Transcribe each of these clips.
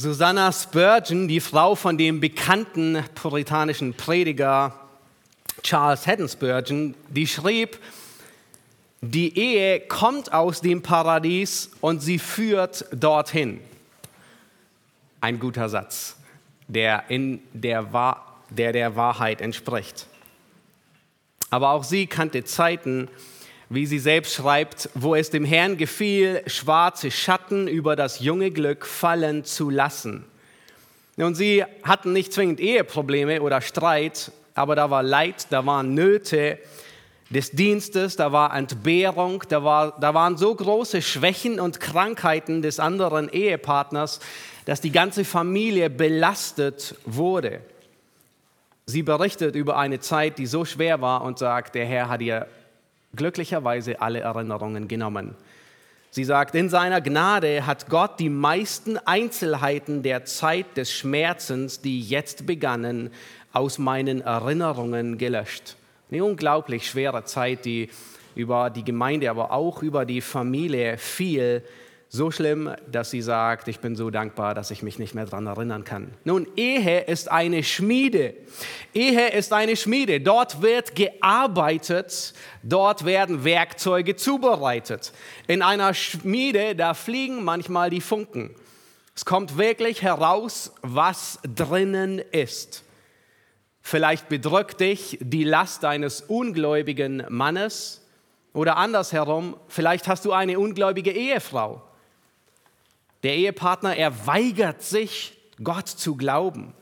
Susanna Spurgeon, die Frau von dem bekannten puritanischen Prediger Charles Haddon Spurgeon, die schrieb, die Ehe kommt aus dem Paradies und sie führt dorthin. Ein guter Satz, der, in der, der der Wahrheit entspricht. Aber auch sie kannte Zeiten, wie sie selbst schreibt, wo es dem Herrn gefiel, schwarze Schatten über das junge Glück fallen zu lassen. Und sie hatten nicht zwingend Eheprobleme oder Streit, aber da war Leid, da waren Nöte des Dienstes, da war Entbehrung, da, war, da waren so große Schwächen und Krankheiten des anderen Ehepartners, dass die ganze Familie belastet wurde. Sie berichtet über eine Zeit, die so schwer war und sagt, der Herr hat ihr glücklicherweise alle Erinnerungen genommen. Sie sagt, in seiner Gnade hat Gott die meisten Einzelheiten der Zeit des Schmerzens, die jetzt begannen, aus meinen Erinnerungen gelöscht. Eine unglaublich schwere Zeit, die über die Gemeinde, aber auch über die Familie fiel so schlimm, dass sie sagt, ich bin so dankbar, dass ich mich nicht mehr daran erinnern kann. Nun, Ehe ist eine Schmiede. Ehe ist eine Schmiede. Dort wird gearbeitet, dort werden Werkzeuge zubereitet. In einer Schmiede, da fliegen manchmal die Funken. Es kommt wirklich heraus, was drinnen ist. Vielleicht bedrückt dich die Last eines ungläubigen Mannes oder andersherum, vielleicht hast du eine ungläubige Ehefrau der Ehepartner, er weigert sich, Gott zu glauben.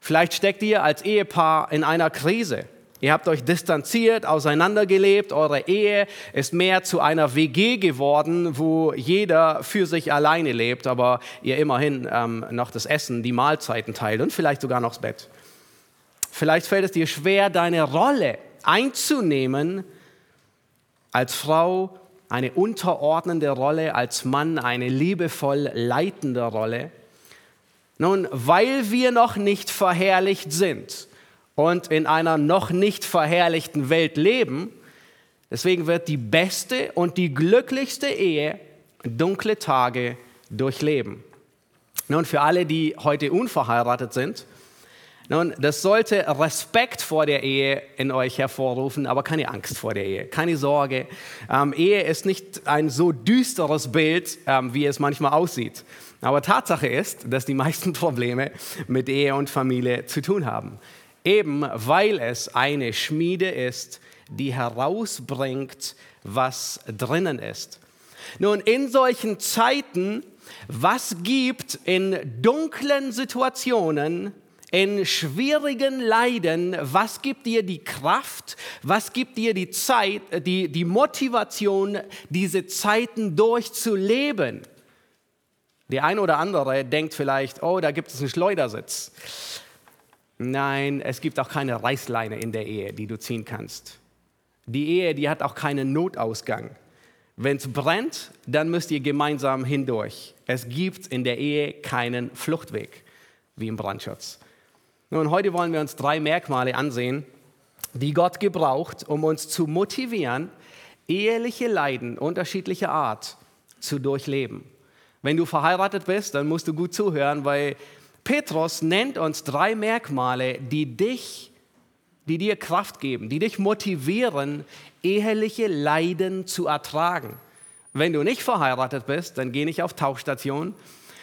Vielleicht steckt ihr als Ehepaar in einer Krise. Ihr habt euch distanziert, auseinandergelebt, eure Ehe ist mehr zu einer WG geworden, wo jeder für sich alleine lebt, aber ihr immerhin ähm, noch das Essen, die Mahlzeiten teilt und vielleicht sogar noch das Bett. Vielleicht fällt es dir schwer, deine Rolle einzunehmen als Frau eine unterordnende Rolle, als Mann eine liebevoll leitende Rolle. Nun, weil wir noch nicht verherrlicht sind und in einer noch nicht verherrlichten Welt leben, deswegen wird die beste und die glücklichste Ehe dunkle Tage durchleben. Nun, für alle, die heute unverheiratet sind, nun, das sollte Respekt vor der Ehe in euch hervorrufen, aber keine Angst vor der Ehe, keine Sorge. Ähm, Ehe ist nicht ein so düsteres Bild, ähm, wie es manchmal aussieht. Aber Tatsache ist, dass die meisten Probleme mit Ehe und Familie zu tun haben. Eben weil es eine Schmiede ist, die herausbringt, was drinnen ist. Nun, in solchen Zeiten, was gibt in dunklen Situationen in schwierigen Leiden, was gibt dir die Kraft, was gibt dir die Zeit, die, die Motivation, diese Zeiten durchzuleben? Der eine oder andere denkt vielleicht, oh, da gibt es einen Schleudersitz. Nein, es gibt auch keine Reißleine in der Ehe, die du ziehen kannst. Die Ehe, die hat auch keinen Notausgang. Wenn es brennt, dann müsst ihr gemeinsam hindurch. Es gibt in der Ehe keinen Fluchtweg wie im Brandschutz. Nun, heute wollen wir uns drei Merkmale ansehen, die Gott gebraucht, um uns zu motivieren, eheliche Leiden unterschiedlicher Art zu durchleben. Wenn du verheiratet bist, dann musst du gut zuhören, weil Petrus nennt uns drei Merkmale, die dich, die dir Kraft geben, die dich motivieren, eheliche Leiden zu ertragen. Wenn du nicht verheiratet bist, dann geh nicht auf Tauchstation,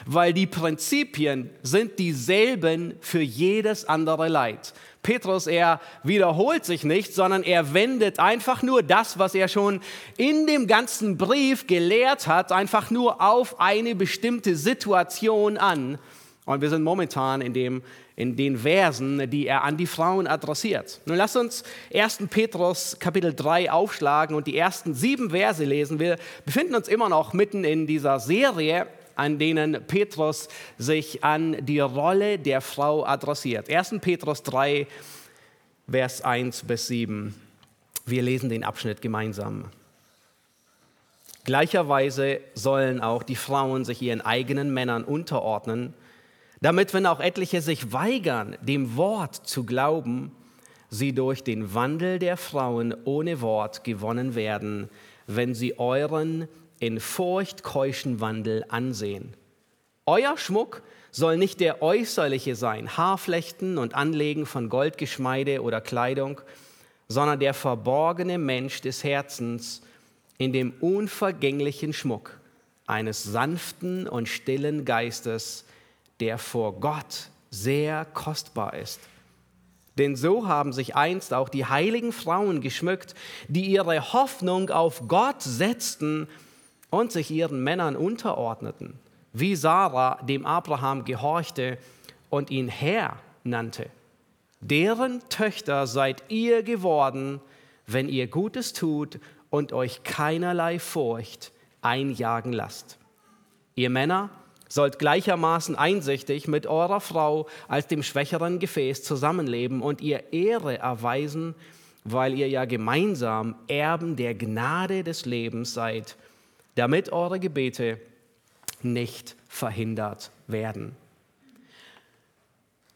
weil die Prinzipien sind dieselben für jedes andere Leid. Petrus, er wiederholt sich nicht, sondern er wendet einfach nur das, was er schon in dem ganzen Brief gelehrt hat, einfach nur auf eine bestimmte Situation an. Und wir sind momentan in, dem, in den Versen, die er an die Frauen adressiert. Nun lasst uns 1. Petrus Kapitel 3 aufschlagen und die ersten sieben Verse lesen. Wir befinden uns immer noch mitten in dieser Serie an denen Petrus sich an die Rolle der Frau adressiert. 1. Petrus 3, Vers 1 bis 7. Wir lesen den Abschnitt gemeinsam. Gleicherweise sollen auch die Frauen sich ihren eigenen Männern unterordnen, damit, wenn auch etliche sich weigern, dem Wort zu glauben, sie durch den Wandel der Frauen ohne Wort gewonnen werden, wenn sie euren in furchtkeuschen Wandel ansehen. Euer Schmuck soll nicht der äußerliche sein, Haarflechten und Anlegen von Goldgeschmeide oder Kleidung, sondern der verborgene Mensch des Herzens in dem unvergänglichen Schmuck eines sanften und stillen Geistes, der vor Gott sehr kostbar ist. Denn so haben sich einst auch die heiligen Frauen geschmückt, die ihre Hoffnung auf Gott setzten und sich ihren Männern unterordneten, wie Sarah dem Abraham gehorchte und ihn Herr nannte. Deren Töchter seid ihr geworden, wenn ihr Gutes tut und euch keinerlei Furcht einjagen lasst. Ihr Männer, sollt gleichermaßen einsichtig mit eurer Frau als dem schwächeren Gefäß zusammenleben und ihr Ehre erweisen, weil ihr ja gemeinsam Erben der Gnade des Lebens seid, damit eure Gebete nicht verhindert werden.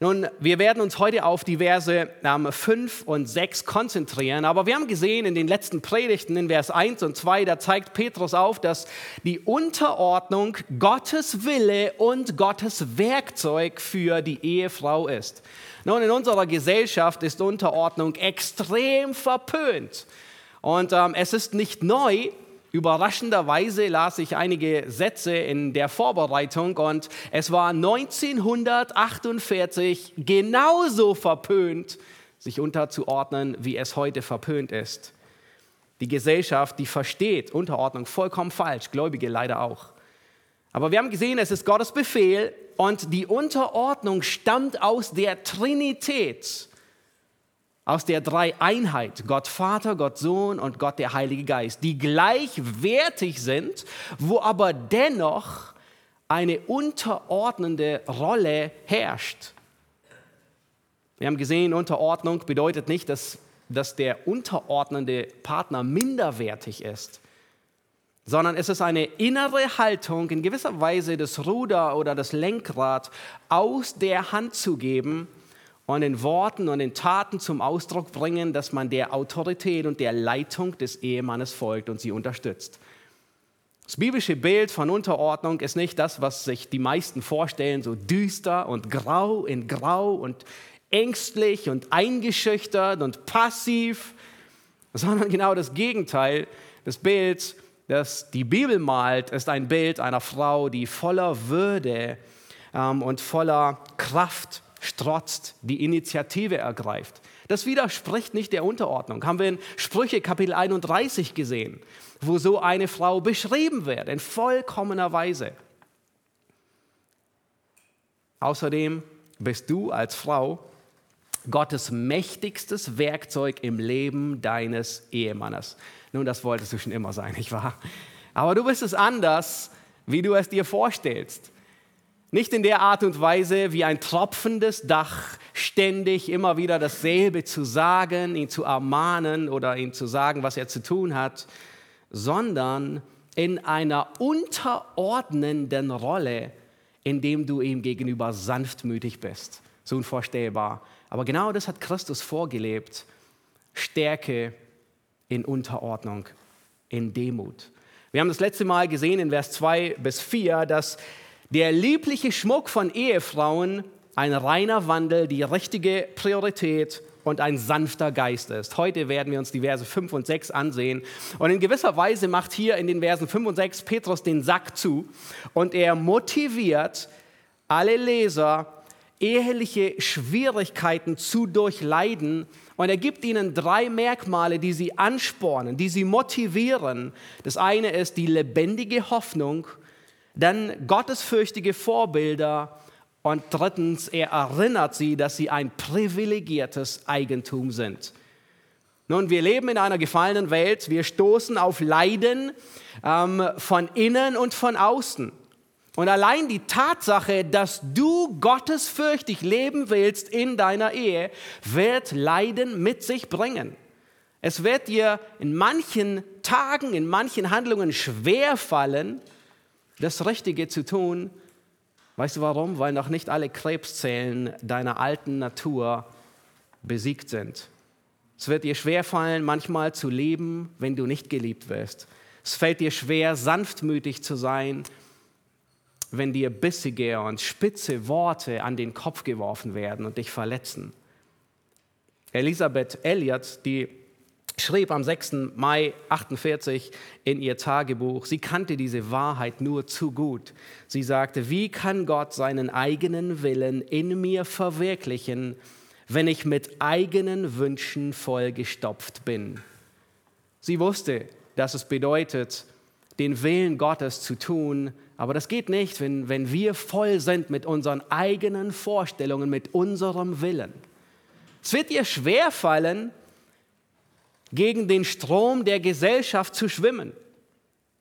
Nun, wir werden uns heute auf die Verse ähm, 5 und 6 konzentrieren, aber wir haben gesehen in den letzten Predigten in Vers 1 und 2, da zeigt Petrus auf, dass die Unterordnung Gottes Wille und Gottes Werkzeug für die Ehefrau ist. Nun, in unserer Gesellschaft ist Unterordnung extrem verpönt und ähm, es ist nicht neu, Überraschenderweise las ich einige Sätze in der Vorbereitung und es war 1948 genauso verpönt, sich unterzuordnen, wie es heute verpönt ist. Die Gesellschaft, die versteht Unterordnung vollkommen falsch, Gläubige leider auch. Aber wir haben gesehen, es ist Gottes Befehl und die Unterordnung stammt aus der Trinität aus der Dreieinheit, Gott Vater, Gott Sohn und Gott der Heilige Geist, die gleichwertig sind, wo aber dennoch eine unterordnende Rolle herrscht. Wir haben gesehen, Unterordnung bedeutet nicht, dass, dass der unterordnende Partner minderwertig ist, sondern es ist eine innere Haltung, in gewisser Weise das Ruder oder das Lenkrad aus der Hand zu geben und in Worten und in Taten zum Ausdruck bringen, dass man der Autorität und der Leitung des Ehemannes folgt und sie unterstützt. Das biblische Bild von Unterordnung ist nicht das, was sich die meisten vorstellen, so düster und grau in grau und ängstlich und eingeschüchtert und passiv, sondern genau das Gegenteil. Das Bild, das die Bibel malt, ist ein Bild einer Frau, die voller Würde ähm, und voller Kraft strotzt, die Initiative ergreift. Das widerspricht nicht der Unterordnung. Haben wir in Sprüche Kapitel 31 gesehen, wo so eine Frau beschrieben wird, in vollkommener Weise. Außerdem bist du als Frau Gottes mächtigstes Werkzeug im Leben deines Ehemannes. Nun, das wolltest du schon immer sein, nicht wahr? Aber du bist es anders, wie du es dir vorstellst. Nicht in der Art und Weise wie ein tropfendes Dach, ständig immer wieder dasselbe zu sagen, ihn zu ermahnen oder ihm zu sagen, was er zu tun hat, sondern in einer unterordnenden Rolle, indem du ihm gegenüber sanftmütig bist. So unvorstellbar. Aber genau das hat Christus vorgelebt. Stärke in Unterordnung, in Demut. Wir haben das letzte Mal gesehen in Vers 2 bis 4, dass der liebliche Schmuck von Ehefrauen ein reiner Wandel, die richtige Priorität und ein sanfter Geist ist. Heute werden wir uns die Verse 5 und 6 ansehen. Und in gewisser Weise macht hier in den Versen 5 und 6 Petrus den Sack zu und er motiviert alle Leser, eheliche Schwierigkeiten zu durchleiden. Und er gibt ihnen drei Merkmale, die sie anspornen, die sie motivieren. Das eine ist die lebendige Hoffnung, dann gottesfürchtige Vorbilder und drittens, er erinnert sie, dass sie ein privilegiertes Eigentum sind. Nun, wir leben in einer gefallenen Welt, wir stoßen auf Leiden ähm, von innen und von außen. Und allein die Tatsache, dass du gottesfürchtig leben willst in deiner Ehe, wird Leiden mit sich bringen. Es wird dir in manchen Tagen, in manchen Handlungen schwer fallen, das Richtige zu tun. Weißt du warum? Weil noch nicht alle Krebszellen deiner alten Natur besiegt sind. Es wird dir schwerfallen, manchmal zu leben, wenn du nicht geliebt wirst. Es fällt dir schwer, sanftmütig zu sein, wenn dir bissige und spitze Worte an den Kopf geworfen werden und dich verletzen. Elisabeth Elliot, die schrieb am 6. Mai 48 in ihr Tagebuch, sie kannte diese Wahrheit nur zu gut. Sie sagte, wie kann Gott seinen eigenen Willen in mir verwirklichen, wenn ich mit eigenen Wünschen vollgestopft bin? Sie wusste, dass es bedeutet, den Willen Gottes zu tun, aber das geht nicht, wenn, wenn wir voll sind mit unseren eigenen Vorstellungen, mit unserem Willen. Es wird ihr schwerfallen, gegen den Strom der Gesellschaft zu schwimmen.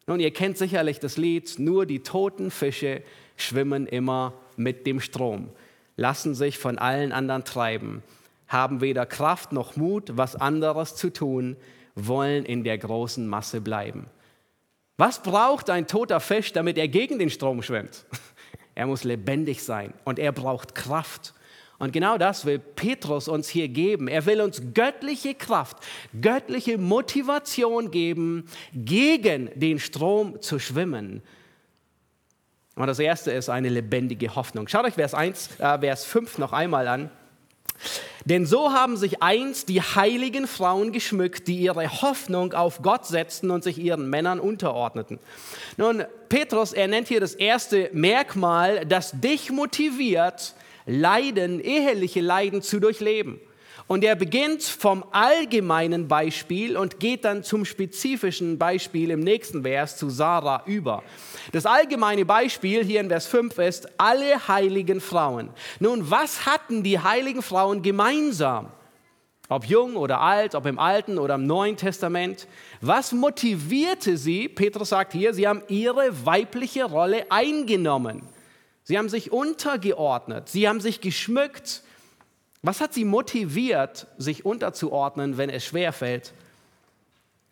Nun, ihr kennt sicherlich das Lied, nur die toten Fische schwimmen immer mit dem Strom, lassen sich von allen anderen treiben, haben weder Kraft noch Mut, was anderes zu tun, wollen in der großen Masse bleiben. Was braucht ein toter Fisch, damit er gegen den Strom schwimmt? Er muss lebendig sein und er braucht Kraft. Und genau das will Petrus uns hier geben. Er will uns göttliche Kraft, göttliche Motivation geben, gegen den Strom zu schwimmen. Und das erste ist eine lebendige Hoffnung. Schaut euch Vers, 1, äh, Vers 5 noch einmal an. Denn so haben sich einst die heiligen Frauen geschmückt, die ihre Hoffnung auf Gott setzten und sich ihren Männern unterordneten. Nun, Petrus, er nennt hier das erste Merkmal, das dich motiviert, Leiden, eheliche Leiden zu durchleben. Und er beginnt vom allgemeinen Beispiel und geht dann zum spezifischen Beispiel im nächsten Vers zu Sarah über. Das allgemeine Beispiel hier in Vers 5 ist alle heiligen Frauen. Nun, was hatten die heiligen Frauen gemeinsam? Ob jung oder alt, ob im Alten oder im Neuen Testament. Was motivierte sie? Petrus sagt hier, sie haben ihre weibliche Rolle eingenommen. Sie haben sich untergeordnet, sie haben sich geschmückt. Was hat sie motiviert, sich unterzuordnen, wenn es schwerfällt?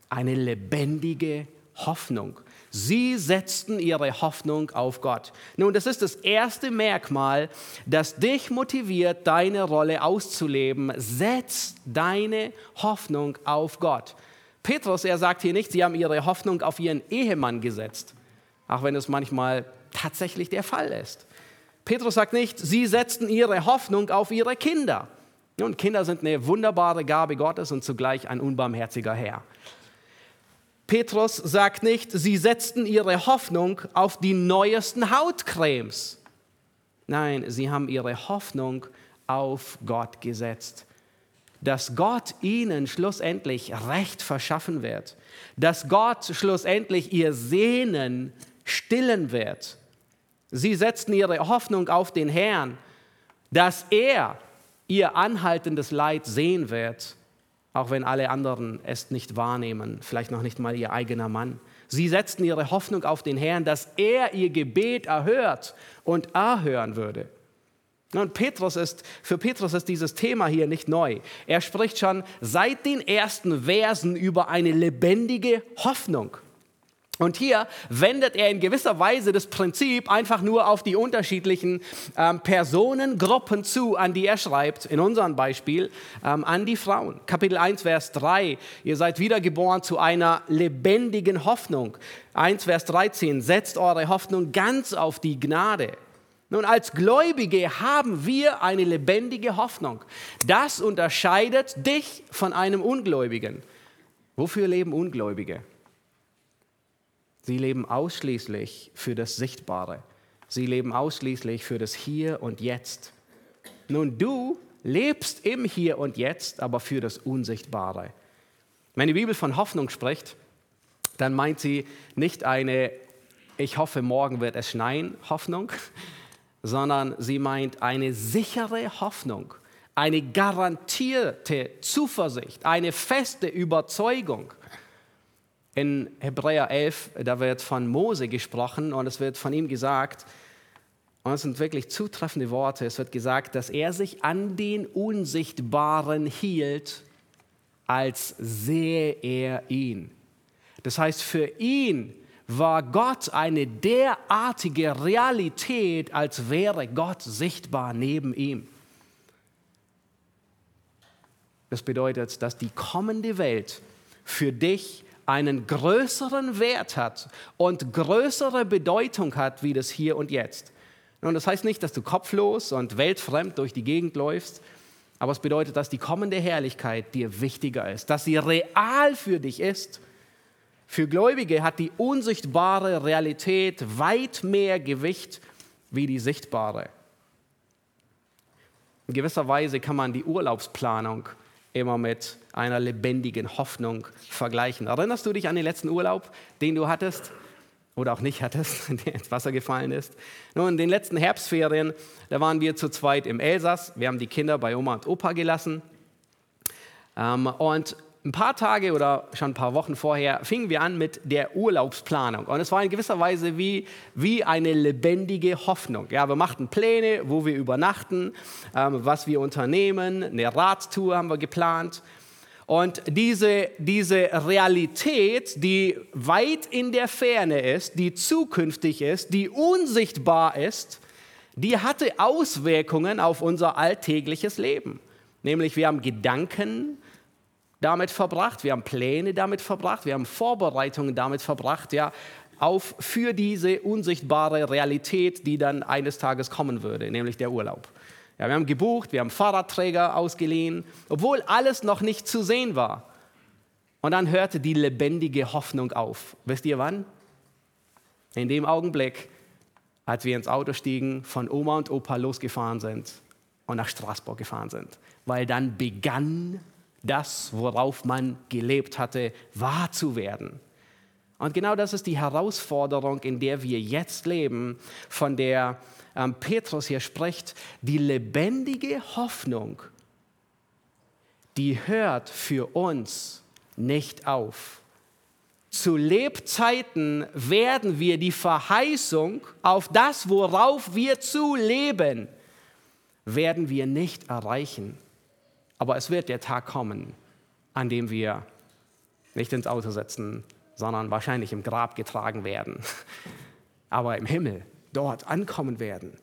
Eine lebendige Hoffnung. Sie setzten ihre Hoffnung auf Gott. Nun, das ist das erste Merkmal, das dich motiviert, deine Rolle auszuleben. Setz deine Hoffnung auf Gott. Petrus, er sagt hier nicht, sie haben ihre Hoffnung auf ihren Ehemann gesetzt, auch wenn es manchmal tatsächlich der Fall ist. Petrus sagt nicht, sie setzten ihre Hoffnung auf ihre Kinder. Nun, Kinder sind eine wunderbare Gabe Gottes und zugleich ein unbarmherziger Herr. Petrus sagt nicht, sie setzten ihre Hoffnung auf die neuesten Hautcremes. Nein, sie haben ihre Hoffnung auf Gott gesetzt. Dass Gott ihnen schlussendlich Recht verschaffen wird. Dass Gott schlussendlich ihr Sehnen stillen wird. Sie setzten ihre Hoffnung auf den Herrn, dass er ihr anhaltendes Leid sehen wird, auch wenn alle anderen es nicht wahrnehmen, vielleicht noch nicht mal ihr eigener Mann. Sie setzten ihre Hoffnung auf den Herrn, dass er ihr Gebet erhört und erhören würde. Und Petrus ist, für Petrus ist dieses Thema hier nicht neu. Er spricht schon seit den ersten Versen über eine lebendige Hoffnung. Und hier wendet er in gewisser Weise das Prinzip einfach nur auf die unterschiedlichen ähm, Personengruppen zu, an die er schreibt, in unserem Beispiel, ähm, an die Frauen. Kapitel 1, Vers 3, ihr seid wiedergeboren zu einer lebendigen Hoffnung. 1, Vers 13, setzt eure Hoffnung ganz auf die Gnade. Nun, als Gläubige haben wir eine lebendige Hoffnung. Das unterscheidet dich von einem Ungläubigen. Wofür leben Ungläubige? Sie leben ausschließlich für das Sichtbare. Sie leben ausschließlich für das Hier und Jetzt. Nun, du lebst im Hier und Jetzt, aber für das Unsichtbare. Wenn die Bibel von Hoffnung spricht, dann meint sie nicht eine, ich hoffe, morgen wird es schneien, Hoffnung, sondern sie meint eine sichere Hoffnung, eine garantierte Zuversicht, eine feste Überzeugung. In Hebräer 11, da wird von Mose gesprochen und es wird von ihm gesagt, und es sind wirklich zutreffende Worte, es wird gesagt, dass er sich an den Unsichtbaren hielt, als sehe er ihn. Das heißt, für ihn war Gott eine derartige Realität, als wäre Gott sichtbar neben ihm. Das bedeutet, dass die kommende Welt für dich einen größeren Wert hat und größere Bedeutung hat wie das Hier und Jetzt. Und das heißt nicht, dass du kopflos und weltfremd durch die Gegend läufst, aber es bedeutet, dass die kommende Herrlichkeit dir wichtiger ist, dass sie real für dich ist. Für Gläubige hat die unsichtbare Realität weit mehr Gewicht wie die sichtbare. In gewisser Weise kann man die Urlaubsplanung immer mit einer lebendigen Hoffnung vergleichen. Erinnerst du dich an den letzten Urlaub, den du hattest? oder auch nicht hattest, der ins Wasser gefallen ist. Nun, in den letzten Herbstferien, da waren wir zu zweit im Elsass. Wir haben die Kinder bei Oma und Opa gelassen. Ähm, und ein paar Tage oder schon ein paar Wochen vorher fingen wir an mit der Urlaubsplanung. Und es war in gewisser Weise wie, wie eine lebendige Hoffnung. Ja, wir machten Pläne, wo wir übernachten, ähm, was wir unternehmen. Eine Radtour haben wir geplant. Und diese, diese Realität, die weit in der Ferne ist, die zukünftig ist, die unsichtbar ist, die hatte Auswirkungen auf unser alltägliches Leben. Nämlich wir haben Gedanken damit verbracht, wir haben Pläne damit verbracht, wir haben Vorbereitungen damit verbracht, ja, auf, für diese unsichtbare Realität, die dann eines Tages kommen würde, nämlich der Urlaub. Ja, wir haben gebucht, wir haben Fahrradträger ausgeliehen, obwohl alles noch nicht zu sehen war. Und dann hörte die lebendige Hoffnung auf. Wisst ihr wann? In dem Augenblick, als wir ins Auto stiegen, von Oma und Opa losgefahren sind und nach Straßburg gefahren sind. Weil dann begann das, worauf man gelebt hatte, wahr zu werden. Und genau das ist die Herausforderung, in der wir jetzt leben, von der ähm, Petrus hier spricht, die lebendige Hoffnung, die hört für uns nicht auf. Zu Lebzeiten werden wir die Verheißung auf das, worauf wir zu leben, werden wir nicht erreichen. Aber es wird der Tag kommen, an dem wir nicht ins Auto setzen, sondern wahrscheinlich im Grab getragen werden. Aber im Himmel dort ankommen werden.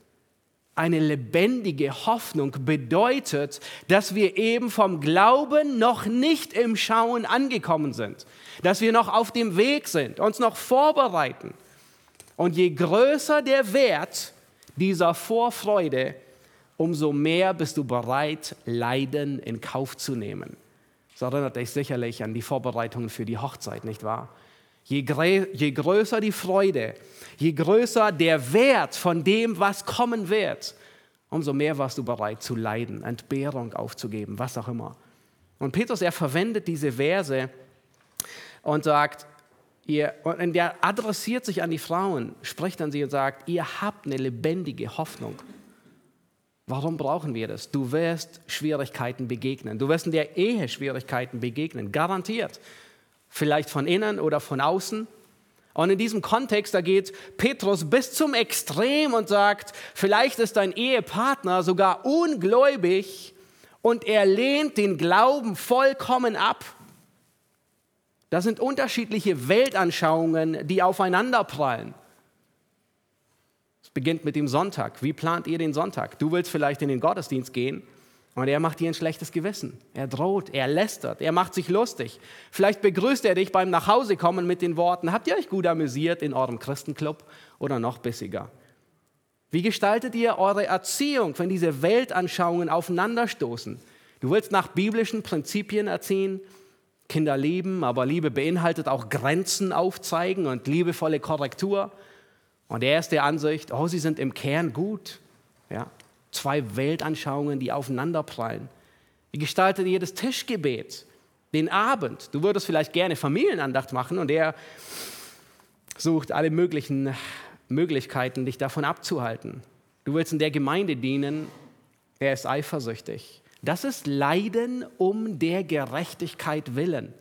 Eine lebendige Hoffnung bedeutet, dass wir eben vom Glauben noch nicht im Schauen angekommen sind, dass wir noch auf dem Weg sind, uns noch vorbereiten. Und je größer der Wert dieser Vorfreude, umso mehr bist du bereit, Leiden in Kauf zu nehmen. Das erinnert dich sicherlich an die Vorbereitungen für die Hochzeit, nicht wahr? Je, je größer die Freude, je größer der Wert von dem, was kommen wird, umso mehr warst du bereit zu leiden, Entbehrung aufzugeben, was auch immer. Und Petrus, er verwendet diese Verse und sagt, ihr, und er adressiert sich an die Frauen, spricht an sie und sagt, ihr habt eine lebendige Hoffnung. Warum brauchen wir das? Du wirst Schwierigkeiten begegnen. Du wirst in der Ehe Schwierigkeiten begegnen, garantiert vielleicht von innen oder von außen. Und in diesem Kontext, da geht Petrus bis zum Extrem und sagt, vielleicht ist dein Ehepartner sogar ungläubig und er lehnt den Glauben vollkommen ab. Das sind unterschiedliche Weltanschauungen, die aufeinanderprallen. Beginnt mit dem Sonntag. Wie plant ihr den Sonntag? Du willst vielleicht in den Gottesdienst gehen und er macht dir ein schlechtes Gewissen. Er droht, er lästert, er macht sich lustig. Vielleicht begrüßt er dich beim Nachhausekommen mit den Worten, habt ihr euch gut amüsiert in eurem Christenclub oder noch bissiger? Wie gestaltet ihr eure Erziehung, wenn diese Weltanschauungen aufeinanderstoßen? Du willst nach biblischen Prinzipien erziehen, Kinder lieben, aber Liebe beinhaltet auch Grenzen aufzeigen und liebevolle Korrektur. Und er ist der Ansicht, oh, sie sind im Kern gut. Ja, Zwei Weltanschauungen, die aufeinanderprallen. Wie gestaltet ihr das Tischgebet? Den Abend. Du würdest vielleicht gerne Familienandacht machen und er sucht alle möglichen Möglichkeiten, dich davon abzuhalten. Du willst in der Gemeinde dienen, er ist eifersüchtig. Das ist Leiden um der Gerechtigkeit willen.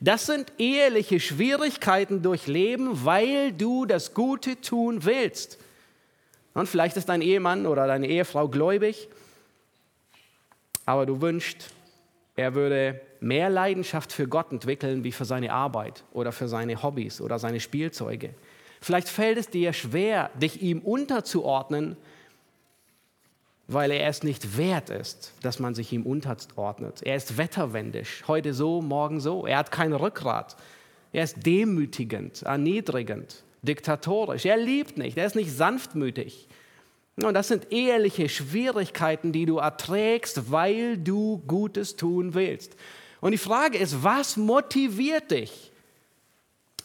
Das sind eheliche Schwierigkeiten durchleben, weil du das Gute tun willst. Und vielleicht ist dein Ehemann oder deine Ehefrau gläubig, aber du wünschst, er würde mehr Leidenschaft für Gott entwickeln wie für seine Arbeit oder für seine Hobbys oder seine Spielzeuge. Vielleicht fällt es dir schwer, dich ihm unterzuordnen, weil er es nicht wert ist, dass man sich ihm unterordnet. Er ist wetterwendisch, heute so, morgen so. Er hat kein Rückgrat. Er ist demütigend, erniedrigend, diktatorisch. Er liebt nicht, er ist nicht sanftmütig. Und das sind ehrliche Schwierigkeiten, die du erträgst, weil du Gutes tun willst. Und die Frage ist, was motiviert dich?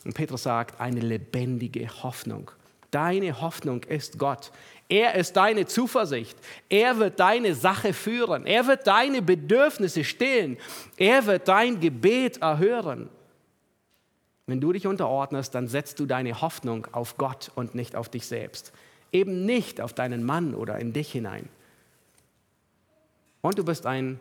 Und Petrus sagt, eine lebendige Hoffnung. Deine Hoffnung ist Gott. Er ist deine Zuversicht. Er wird deine Sache führen. Er wird deine Bedürfnisse stillen. Er wird dein Gebet erhören. Wenn du dich unterordnest, dann setzt du deine Hoffnung auf Gott und nicht auf dich selbst. Eben nicht auf deinen Mann oder in dich hinein. Und du bist ein,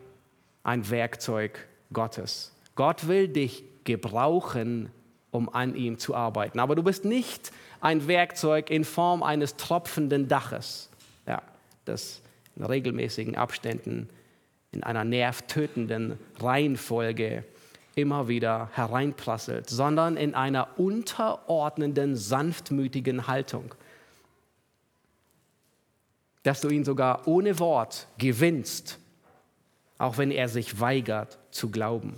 ein Werkzeug Gottes. Gott will dich gebrauchen, um an ihm zu arbeiten. Aber du bist nicht ein Werkzeug in Form eines tropfenden Daches, ja, das in regelmäßigen Abständen in einer nervtötenden Reihenfolge immer wieder hereinprasselt, sondern in einer unterordnenden, sanftmütigen Haltung. Dass du ihn sogar ohne Wort gewinnst, auch wenn er sich weigert zu glauben.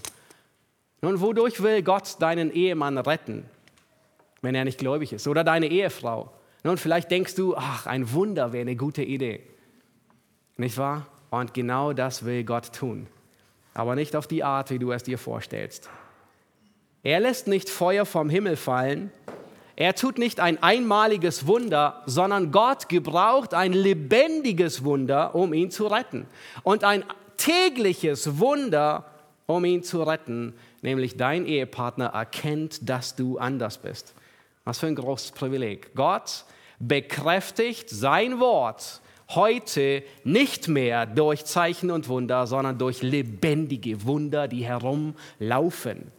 Nun, wodurch will Gott deinen Ehemann retten, wenn er nicht gläubig ist? Oder deine Ehefrau? Nun, vielleicht denkst du, ach, ein Wunder wäre eine gute Idee. Nicht wahr? Und genau das will Gott tun. Aber nicht auf die Art, wie du es dir vorstellst. Er lässt nicht Feuer vom Himmel fallen. Er tut nicht ein einmaliges Wunder, sondern Gott gebraucht ein lebendiges Wunder, um ihn zu retten. Und ein tägliches Wunder, um ihn zu retten, nämlich dein Ehepartner erkennt, dass du anders bist. Was für ein großes Privileg. Gott bekräftigt sein Wort heute nicht mehr durch Zeichen und Wunder, sondern durch lebendige Wunder, die herumlaufen.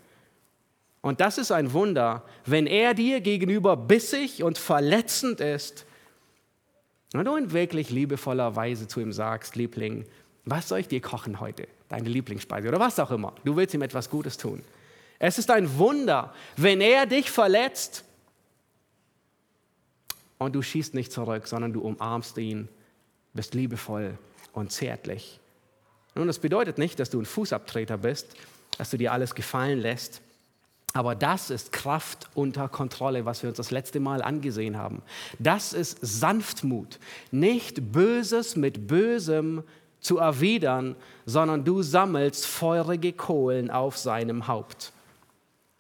Und das ist ein Wunder, wenn er dir gegenüber bissig und verletzend ist und du in wirklich liebevoller Weise zu ihm sagst, Liebling, was soll ich dir kochen heute? Deine Lieblingsspeise oder was auch immer. Du willst ihm etwas Gutes tun. Es ist ein Wunder, wenn er dich verletzt und du schießt nicht zurück, sondern du umarmst ihn, bist liebevoll und zärtlich. Nun, das bedeutet nicht, dass du ein Fußabtreter bist, dass du dir alles gefallen lässt. Aber das ist Kraft unter Kontrolle, was wir uns das letzte Mal angesehen haben. Das ist Sanftmut. Nicht Böses mit Bösem zu erwidern, sondern du sammelst feurige Kohlen auf seinem Haupt.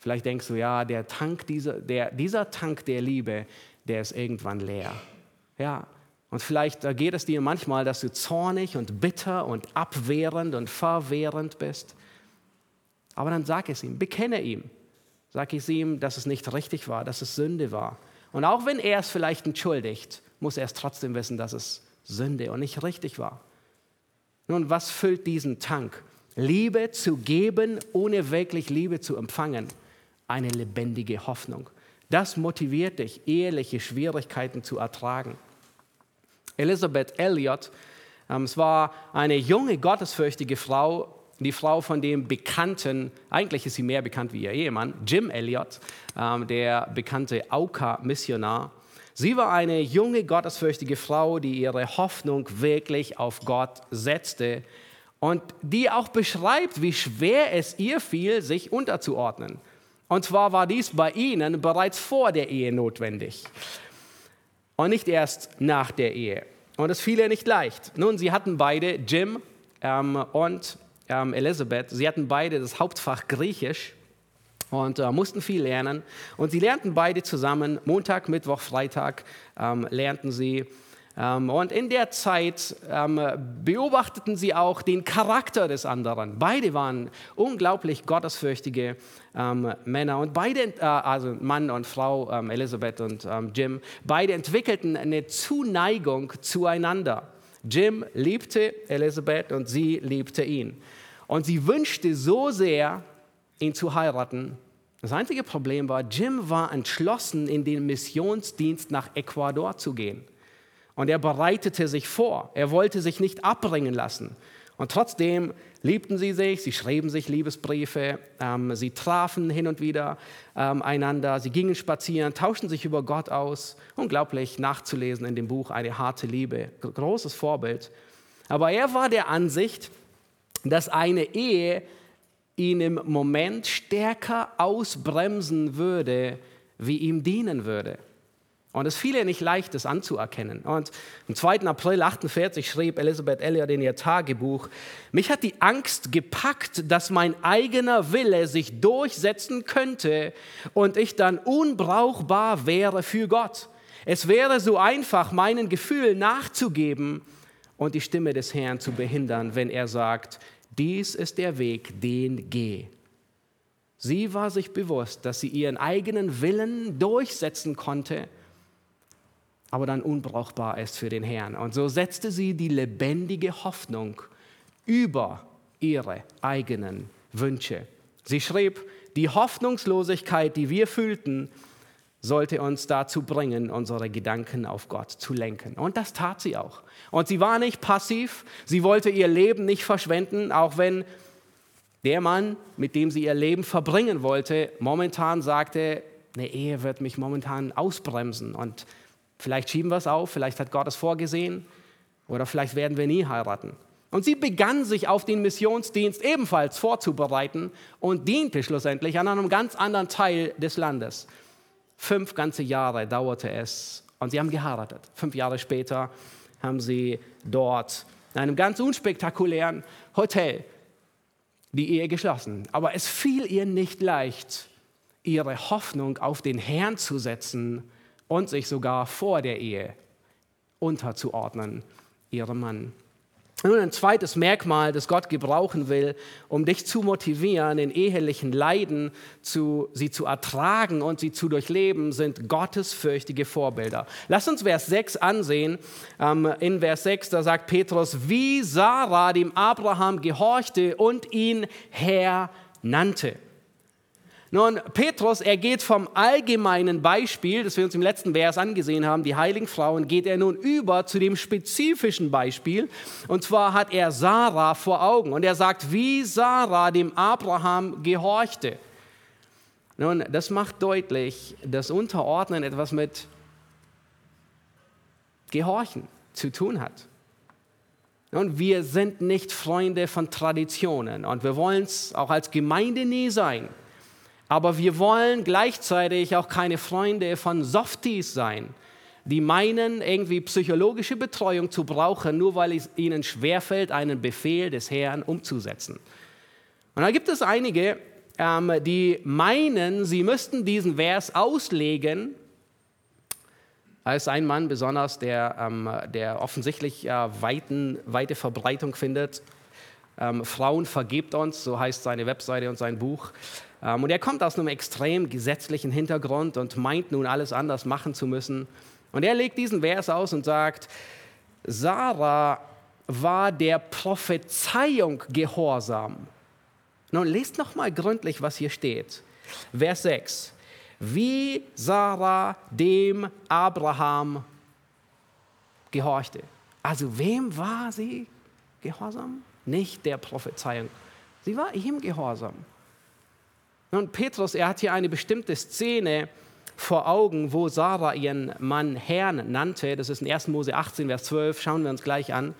Vielleicht denkst du, ja, der Tank, dieser, der, dieser Tank der Liebe, der ist irgendwann leer. Ja, und vielleicht geht es dir manchmal, dass du zornig und bitter und abwehrend und verwehrend bist. Aber dann sag es ihm, bekenne ihm. Sag es ihm, dass es nicht richtig war, dass es Sünde war. Und auch wenn er es vielleicht entschuldigt, muss er es trotzdem wissen, dass es Sünde und nicht richtig war. Nun, was füllt diesen Tank? Liebe zu geben, ohne wirklich Liebe zu empfangen. Eine lebendige Hoffnung. Das motiviert dich, eheliche Schwierigkeiten zu ertragen. Elizabeth Elliot, ähm, es war eine junge, gottesfürchtige Frau, die Frau von dem bekannten, eigentlich ist sie mehr bekannt wie ihr Ehemann, Jim Elliot, ähm, der bekannte Auka-Missionar. Sie war eine junge, gottesfürchtige Frau, die ihre Hoffnung wirklich auf Gott setzte und die auch beschreibt, wie schwer es ihr fiel, sich unterzuordnen. Und zwar war dies bei ihnen bereits vor der Ehe notwendig und nicht erst nach der Ehe. Und es fiel ihr nicht leicht. Nun, sie hatten beide, Jim ähm, und ähm, Elisabeth, sie hatten beide das Hauptfach Griechisch und äh, mussten viel lernen. Und sie lernten beide zusammen, Montag, Mittwoch, Freitag ähm, lernten sie. Ähm, und in der Zeit ähm, beobachteten sie auch den Charakter des anderen. Beide waren unglaublich gottesfürchtige ähm, Männer und beide, äh, also Mann und Frau, ähm, Elisabeth und ähm, Jim, beide entwickelten eine Zuneigung zueinander. Jim liebte Elisabeth und sie liebte ihn. Und sie wünschte so sehr, ihn zu heiraten. Das einzige Problem war, Jim war entschlossen, in den Missionsdienst nach Ecuador zu gehen. Und er bereitete sich vor. Er wollte sich nicht abbringen lassen. Und trotzdem liebten sie sich, sie schrieben sich Liebesbriefe, ähm, sie trafen hin und wieder ähm, einander, sie gingen spazieren, tauschten sich über Gott aus. Unglaublich nachzulesen in dem Buch Eine harte Liebe. Großes Vorbild. Aber er war der Ansicht, dass eine Ehe ihn im Moment stärker ausbremsen würde, wie ihm dienen würde. Und es fiel ihr nicht leicht, das anzuerkennen. Und am 2. April 48 schrieb Elisabeth Elliot in ihr Tagebuch, mich hat die Angst gepackt, dass mein eigener Wille sich durchsetzen könnte und ich dann unbrauchbar wäre für Gott. Es wäre so einfach, meinen Gefühlen nachzugeben und die Stimme des Herrn zu behindern, wenn er sagt, dies ist der Weg, den geh. Sie war sich bewusst, dass sie ihren eigenen Willen durchsetzen konnte aber dann unbrauchbar ist für den Herrn. Und so setzte sie die lebendige Hoffnung über ihre eigenen Wünsche. Sie schrieb, die Hoffnungslosigkeit, die wir fühlten, sollte uns dazu bringen, unsere Gedanken auf Gott zu lenken. Und das tat sie auch. Und sie war nicht passiv, sie wollte ihr Leben nicht verschwenden, auch wenn der Mann, mit dem sie ihr Leben verbringen wollte, momentan sagte, eine Ehe wird mich momentan ausbremsen und Vielleicht schieben wir es auf, vielleicht hat Gott es vorgesehen oder vielleicht werden wir nie heiraten. Und sie begann sich auf den Missionsdienst ebenfalls vorzubereiten und diente schlussendlich an einem ganz anderen Teil des Landes. Fünf ganze Jahre dauerte es und sie haben geheiratet. Fünf Jahre später haben sie dort in einem ganz unspektakulären Hotel die Ehe geschlossen. Aber es fiel ihr nicht leicht, ihre Hoffnung auf den Herrn zu setzen und sich sogar vor der Ehe unterzuordnen, ihrem Mann. Nun ein zweites Merkmal, das Gott gebrauchen will, um dich zu motivieren, in ehelichen Leiden zu, sie zu ertragen und sie zu durchleben, sind gottesfürchtige Vorbilder. Lass uns Vers 6 ansehen. Ähm, in Vers 6, da sagt Petrus, wie Sarah dem Abraham gehorchte und ihn Herr nannte. Nun, Petrus, er geht vom allgemeinen Beispiel, das wir uns im letzten Vers angesehen haben, die heiligen Frauen, geht er nun über zu dem spezifischen Beispiel. Und zwar hat er Sarah vor Augen. Und er sagt, wie Sarah dem Abraham gehorchte. Nun, das macht deutlich, dass Unterordnen etwas mit Gehorchen zu tun hat. Nun, wir sind nicht Freunde von Traditionen und wir wollen es auch als Gemeinde nie sein. Aber wir wollen gleichzeitig auch keine Freunde von Softies sein, die meinen, irgendwie psychologische Betreuung zu brauchen, nur weil es ihnen schwerfällt, einen Befehl des Herrn umzusetzen. Und da gibt es einige, ähm, die meinen, sie müssten diesen Vers auslegen. Da ist ein Mann besonders, der, ähm, der offensichtlich weiten, weite Verbreitung findet. Ähm, Frauen vergebt uns, so heißt seine Webseite und sein Buch. Ähm, und er kommt aus einem extrem gesetzlichen Hintergrund und meint nun alles anders machen zu müssen. Und er legt diesen Vers aus und sagt, Sarah war der Prophezeiung gehorsam. Nun lest noch mal gründlich, was hier steht. Vers 6. Wie Sarah dem Abraham gehorchte. Also wem war sie gehorsam? Nicht der Prophezeiung. Sie war ihm gehorsam. Nun, Petrus, er hat hier eine bestimmte Szene vor Augen, wo Sarah ihren Mann Herrn nannte. Das ist in 1. Mose 18, Vers 12, schauen wir uns gleich an.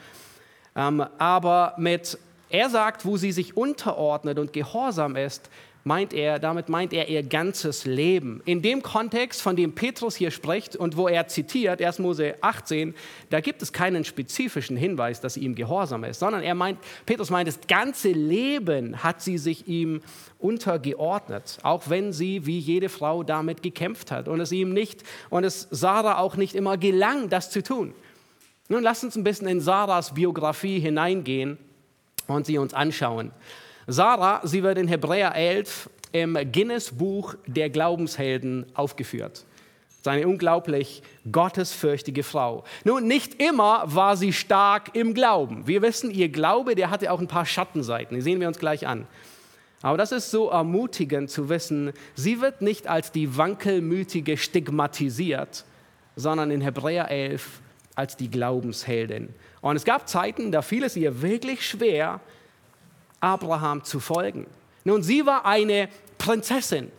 Ähm, aber mit, er sagt, wo sie sich unterordnet und gehorsam ist, meint er, damit meint er ihr ganzes Leben. In dem Kontext, von dem Petrus hier spricht und wo er zitiert, 1. Mose 18, da gibt es keinen spezifischen Hinweis, dass sie ihm gehorsam ist, sondern er meint, Petrus meint, das ganze Leben hat sie sich ihm untergeordnet, auch wenn sie wie jede Frau damit gekämpft hat und es ihm nicht und es Sarah auch nicht immer gelang, das zu tun. Nun lasst uns ein bisschen in Sarahs Biografie hineingehen und sie uns anschauen. Sarah, sie wird in Hebräer 11 im Guinness-Buch der Glaubenshelden aufgeführt. Seine unglaublich gottesfürchtige Frau. Nun, nicht immer war sie stark im Glauben. Wir wissen, ihr Glaube, der hatte auch ein paar Schattenseiten. Die sehen wir uns gleich an. Aber das ist so ermutigend zu wissen, sie wird nicht als die Wankelmütige stigmatisiert, sondern in Hebräer 11 als die Glaubensheldin. Und es gab Zeiten, da fiel es ihr wirklich schwer, Abraham zu folgen. Nun, sie war eine Prinzessin.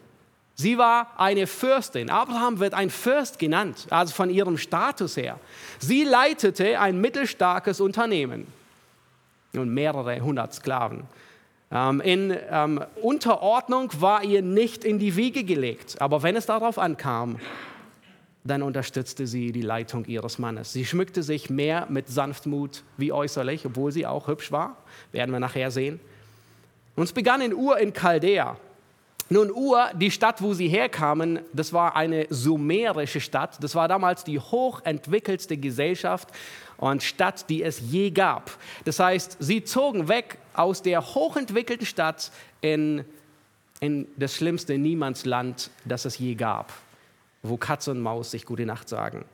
Sie war eine Fürstin. Abraham wird ein Fürst genannt, also von ihrem Status her. Sie leitete ein mittelstarkes Unternehmen und mehrere hundert Sklaven. Ähm, in ähm, Unterordnung war ihr nicht in die Wiege gelegt. Aber wenn es darauf ankam, dann unterstützte sie die Leitung ihres Mannes. Sie schmückte sich mehr mit Sanftmut wie äußerlich, obwohl sie auch hübsch war. Werden wir nachher sehen. Und es begann in Ur in Chaldea. Nun, Ur, die Stadt, wo sie herkamen, das war eine sumerische Stadt. Das war damals die hochentwickelste Gesellschaft und Stadt, die es je gab. Das heißt, sie zogen weg aus der hochentwickelten Stadt in, in das schlimmste Niemandsland, das es je gab, wo Katze und Maus sich gute Nacht sagen.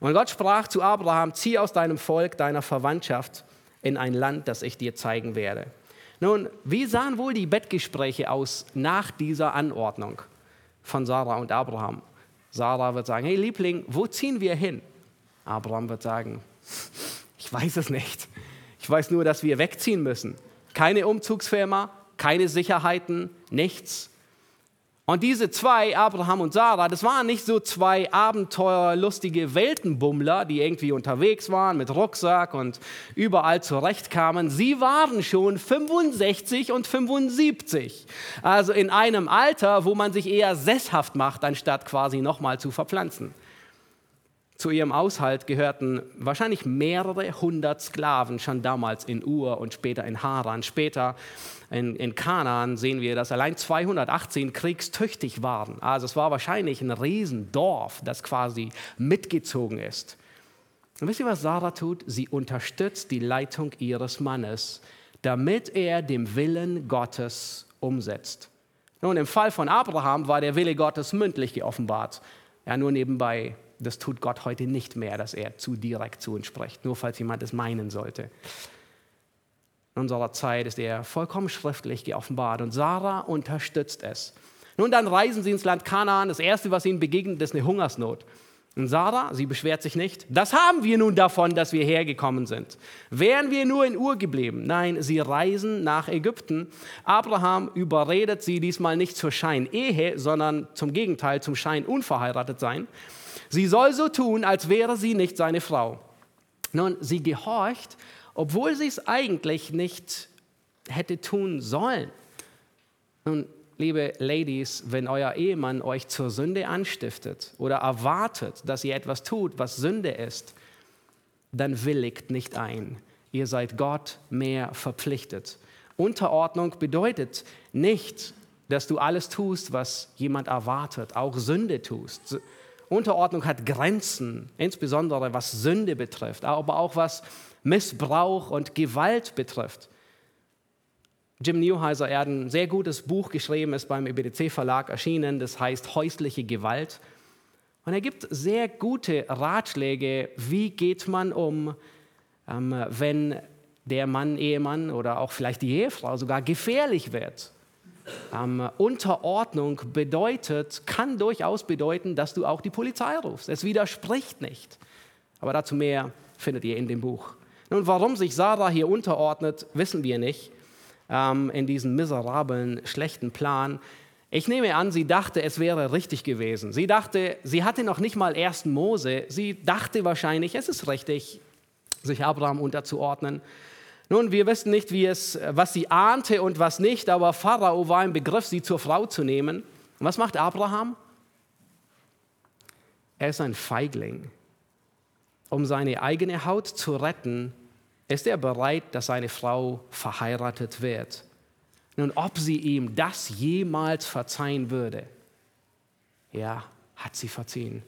Und Gott sprach zu Abraham, zieh aus deinem Volk, deiner Verwandtschaft in ein Land, das ich dir zeigen werde. Nun, wie sahen wohl die Bettgespräche aus nach dieser Anordnung von Sarah und Abraham? Sarah wird sagen, hey Liebling, wo ziehen wir hin? Abraham wird sagen, ich weiß es nicht. Ich weiß nur, dass wir wegziehen müssen. Keine Umzugsfirma, keine Sicherheiten, nichts. Und diese zwei, Abraham und Sarah, das waren nicht so zwei abenteuerlustige Weltenbummler, die irgendwie unterwegs waren mit Rucksack und überall zurechtkamen. Sie waren schon 65 und 75. Also in einem Alter, wo man sich eher sesshaft macht, anstatt quasi nochmal zu verpflanzen. Zu ihrem Aushalt gehörten wahrscheinlich mehrere hundert Sklaven schon damals in Ur und später in Haran. Später in, in Kanaan sehen wir, dass allein 218 kriegstüchtig waren. Also es war wahrscheinlich ein Riesendorf, das quasi mitgezogen ist. Und wisst ihr, was Sarah tut? Sie unterstützt die Leitung ihres Mannes, damit er dem Willen Gottes umsetzt. Nun, im Fall von Abraham war der Wille Gottes mündlich geoffenbart. Ja, nur nebenbei das tut Gott heute nicht mehr, dass er zu direkt zu uns spricht, nur falls jemand es meinen sollte. In unserer Zeit ist er vollkommen schriftlich geoffenbart und Sarah unterstützt es. Nun, dann reisen sie ins Land Kanaan. Das Erste, was ihnen begegnet, ist eine Hungersnot. Und Sarah, sie beschwert sich nicht. Das haben wir nun davon, dass wir hergekommen sind. Wären wir nur in Ur geblieben? Nein, sie reisen nach Ägypten. Abraham überredet sie diesmal nicht zur Scheinehe, sondern zum Gegenteil, zum Schein unverheiratet sein. Sie soll so tun, als wäre sie nicht seine Frau. Nun, sie gehorcht, obwohl sie es eigentlich nicht hätte tun sollen. Nun, liebe Ladies, wenn euer Ehemann euch zur Sünde anstiftet oder erwartet, dass ihr etwas tut, was Sünde ist, dann willigt nicht ein. Ihr seid Gott mehr verpflichtet. Unterordnung bedeutet nicht, dass du alles tust, was jemand erwartet, auch Sünde tust. Unterordnung hat Grenzen, insbesondere was Sünde betrifft, aber auch was Missbrauch und Gewalt betrifft. Jim Newheiser, er hat ein sehr gutes Buch geschrieben, ist beim EBDC Verlag erschienen, das heißt Häusliche Gewalt. Und er gibt sehr gute Ratschläge, wie geht man um, ähm, wenn der Mann, Ehemann oder auch vielleicht die Ehefrau sogar gefährlich wird. Ähm, Unterordnung bedeutet, kann durchaus bedeuten, dass du auch die Polizei rufst. Es widerspricht nicht. Aber dazu mehr findet ihr in dem Buch. Nun, warum sich Sarah hier unterordnet, wissen wir nicht. Ähm, in diesem miserablen, schlechten Plan. Ich nehme an, sie dachte, es wäre richtig gewesen. Sie dachte, sie hatte noch nicht mal ersten Mose. Sie dachte wahrscheinlich, es ist richtig, sich Abraham unterzuordnen. Nun, wir wissen nicht, wie es, was sie ahnte und was nicht, aber Pharao war im Begriff, sie zur Frau zu nehmen. Und was macht Abraham? Er ist ein Feigling. Um seine eigene Haut zu retten, ist er bereit, dass seine Frau verheiratet wird. Nun, ob sie ihm das jemals verzeihen würde, ja, hat sie verziehen.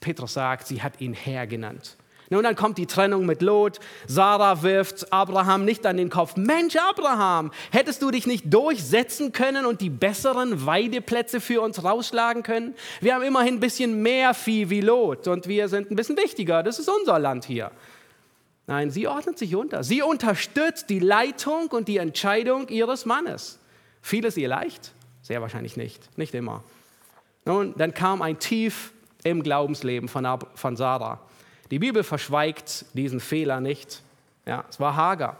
Petrus sagt, sie hat ihn Herr genannt. Nun, dann kommt die Trennung mit Lot. Sarah wirft Abraham nicht an den Kopf. Mensch, Abraham, hättest du dich nicht durchsetzen können und die besseren Weideplätze für uns rausschlagen können? Wir haben immerhin ein bisschen mehr Vieh wie Lot und wir sind ein bisschen wichtiger. Das ist unser Land hier. Nein, sie ordnet sich unter. Sie unterstützt die Leitung und die Entscheidung ihres Mannes. Fiel es ihr leicht? Sehr wahrscheinlich nicht. Nicht immer. Nun, dann kam ein Tief im Glaubensleben von, von Sarah. Die Bibel verschweigt diesen Fehler nicht. Ja, es war Hagar.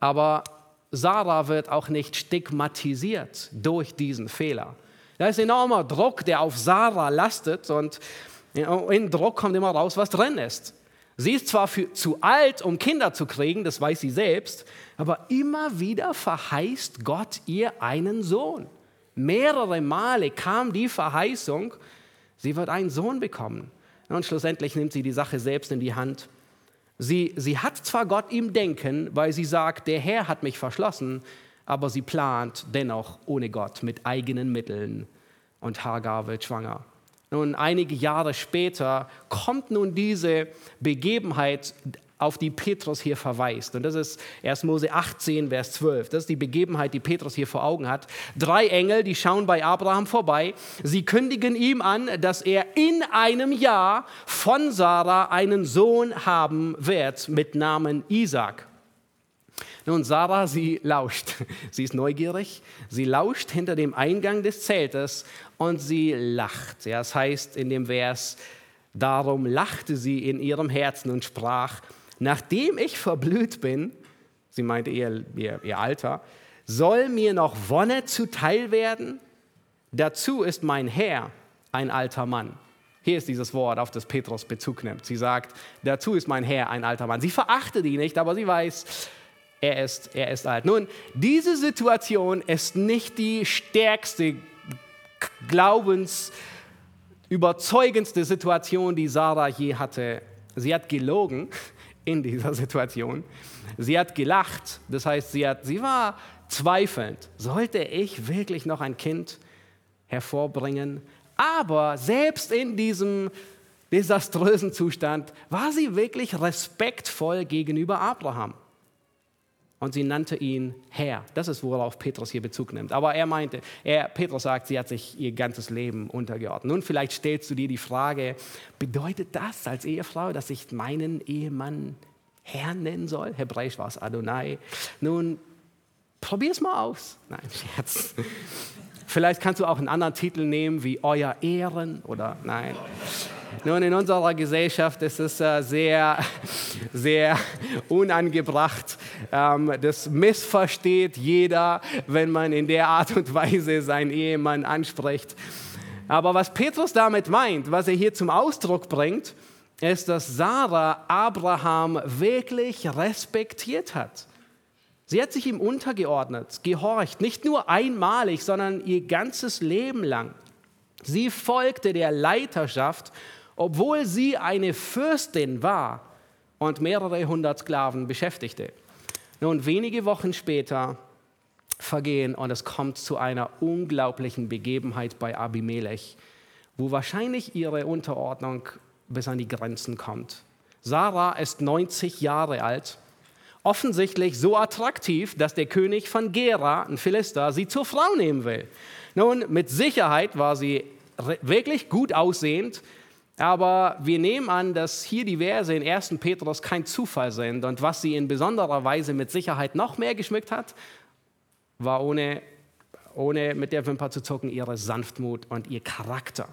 Aber Sarah wird auch nicht stigmatisiert durch diesen Fehler. Da ist enormer Druck, der auf Sarah lastet und in Druck kommt immer raus, was drin ist. Sie ist zwar für, zu alt, um Kinder zu kriegen, das weiß sie selbst, aber immer wieder verheißt Gott ihr einen Sohn. Mehrere Male kam die Verheißung, sie wird einen Sohn bekommen. Und schlussendlich nimmt sie die Sache selbst in die Hand. Sie, sie hat zwar Gott im Denken, weil sie sagt, der Herr hat mich verschlossen, aber sie plant dennoch ohne Gott mit eigenen Mitteln und Hagar wird schwanger. Nun, einige Jahre später kommt nun diese Begebenheit, auf die Petrus hier verweist. Und das ist 1. Mose 18, Vers 12. Das ist die Begebenheit, die Petrus hier vor Augen hat. Drei Engel, die schauen bei Abraham vorbei. Sie kündigen ihm an, dass er in einem Jahr von Sarah einen Sohn haben wird mit Namen Isaac. Nun, Sarah, sie lauscht. Sie ist neugierig. Sie lauscht hinter dem Eingang des Zeltes und sie lacht. Ja, das heißt in dem Vers, darum lachte sie in ihrem Herzen und sprach, nachdem ich verblüht bin, sie meinte ihr, ihr, ihr Alter, soll mir noch Wonne zuteil werden? Dazu ist mein Herr ein alter Mann. Hier ist dieses Wort, auf das Petrus Bezug nimmt. Sie sagt, dazu ist mein Herr ein alter Mann. Sie verachtet ihn nicht, aber sie weiß, er ist, er ist alt. Nun, diese Situation ist nicht die stärkste glaubensüberzeugendste Situation, die Sarah je hatte. Sie hat gelogen in dieser Situation. Sie hat gelacht, das heißt, sie, hat, sie war zweifelnd. Sollte ich wirklich noch ein Kind hervorbringen? Aber selbst in diesem desaströsen Zustand war sie wirklich respektvoll gegenüber Abraham und sie nannte ihn Herr. Das ist, worauf Petrus hier Bezug nimmt. Aber er meinte, er, Petrus sagt, sie hat sich ihr ganzes Leben untergeordnet. Nun, vielleicht stellst du dir die Frage, bedeutet das als Ehefrau, dass ich meinen Ehemann Herr nennen soll? Hebräisch war es Adonai. Nun, probier es mal aus. Nein, Scherz. Vielleicht kannst du auch einen anderen Titel nehmen, wie Euer Ehren oder nein. Nun, in unserer Gesellschaft ist es äh, sehr, sehr unangebracht. Ähm, das missversteht jeder, wenn man in der Art und Weise seinen Ehemann anspricht. Aber was Petrus damit meint, was er hier zum Ausdruck bringt, ist, dass Sarah Abraham wirklich respektiert hat. Sie hat sich ihm untergeordnet, gehorcht, nicht nur einmalig, sondern ihr ganzes Leben lang. Sie folgte der Leiterschaft obwohl sie eine Fürstin war und mehrere hundert Sklaven beschäftigte. Nun, wenige Wochen später vergehen und es kommt zu einer unglaublichen Begebenheit bei Abimelech, wo wahrscheinlich ihre Unterordnung bis an die Grenzen kommt. Sarah ist 90 Jahre alt, offensichtlich so attraktiv, dass der König von Gera, ein Philister, sie zur Frau nehmen will. Nun, mit Sicherheit war sie wirklich gut aussehend, aber wir nehmen an, dass hier die Verse in 1. Petrus kein Zufall sind. Und was sie in besonderer Weise mit Sicherheit noch mehr geschmückt hat, war ohne, ohne mit der Wimper zu zucken ihre Sanftmut und ihr Charakter.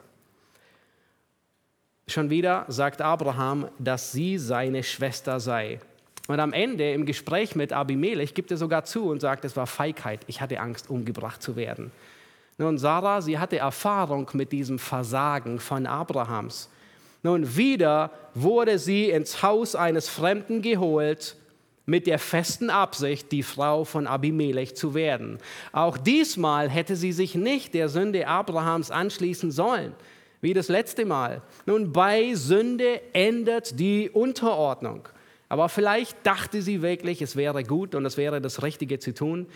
Schon wieder sagt Abraham, dass sie seine Schwester sei. Und am Ende im Gespräch mit Abimelech gibt er sogar zu und sagt, es war Feigheit, ich hatte Angst, umgebracht zu werden. Nun, Sarah, sie hatte Erfahrung mit diesem Versagen von Abrahams. Nun, wieder wurde sie ins Haus eines Fremden geholt mit der festen Absicht, die Frau von Abimelech zu werden. Auch diesmal hätte sie sich nicht der Sünde Abrahams anschließen sollen, wie das letzte Mal. Nun, bei Sünde ändert die Unterordnung. Aber vielleicht dachte sie wirklich, es wäre gut und es wäre das Richtige zu tun.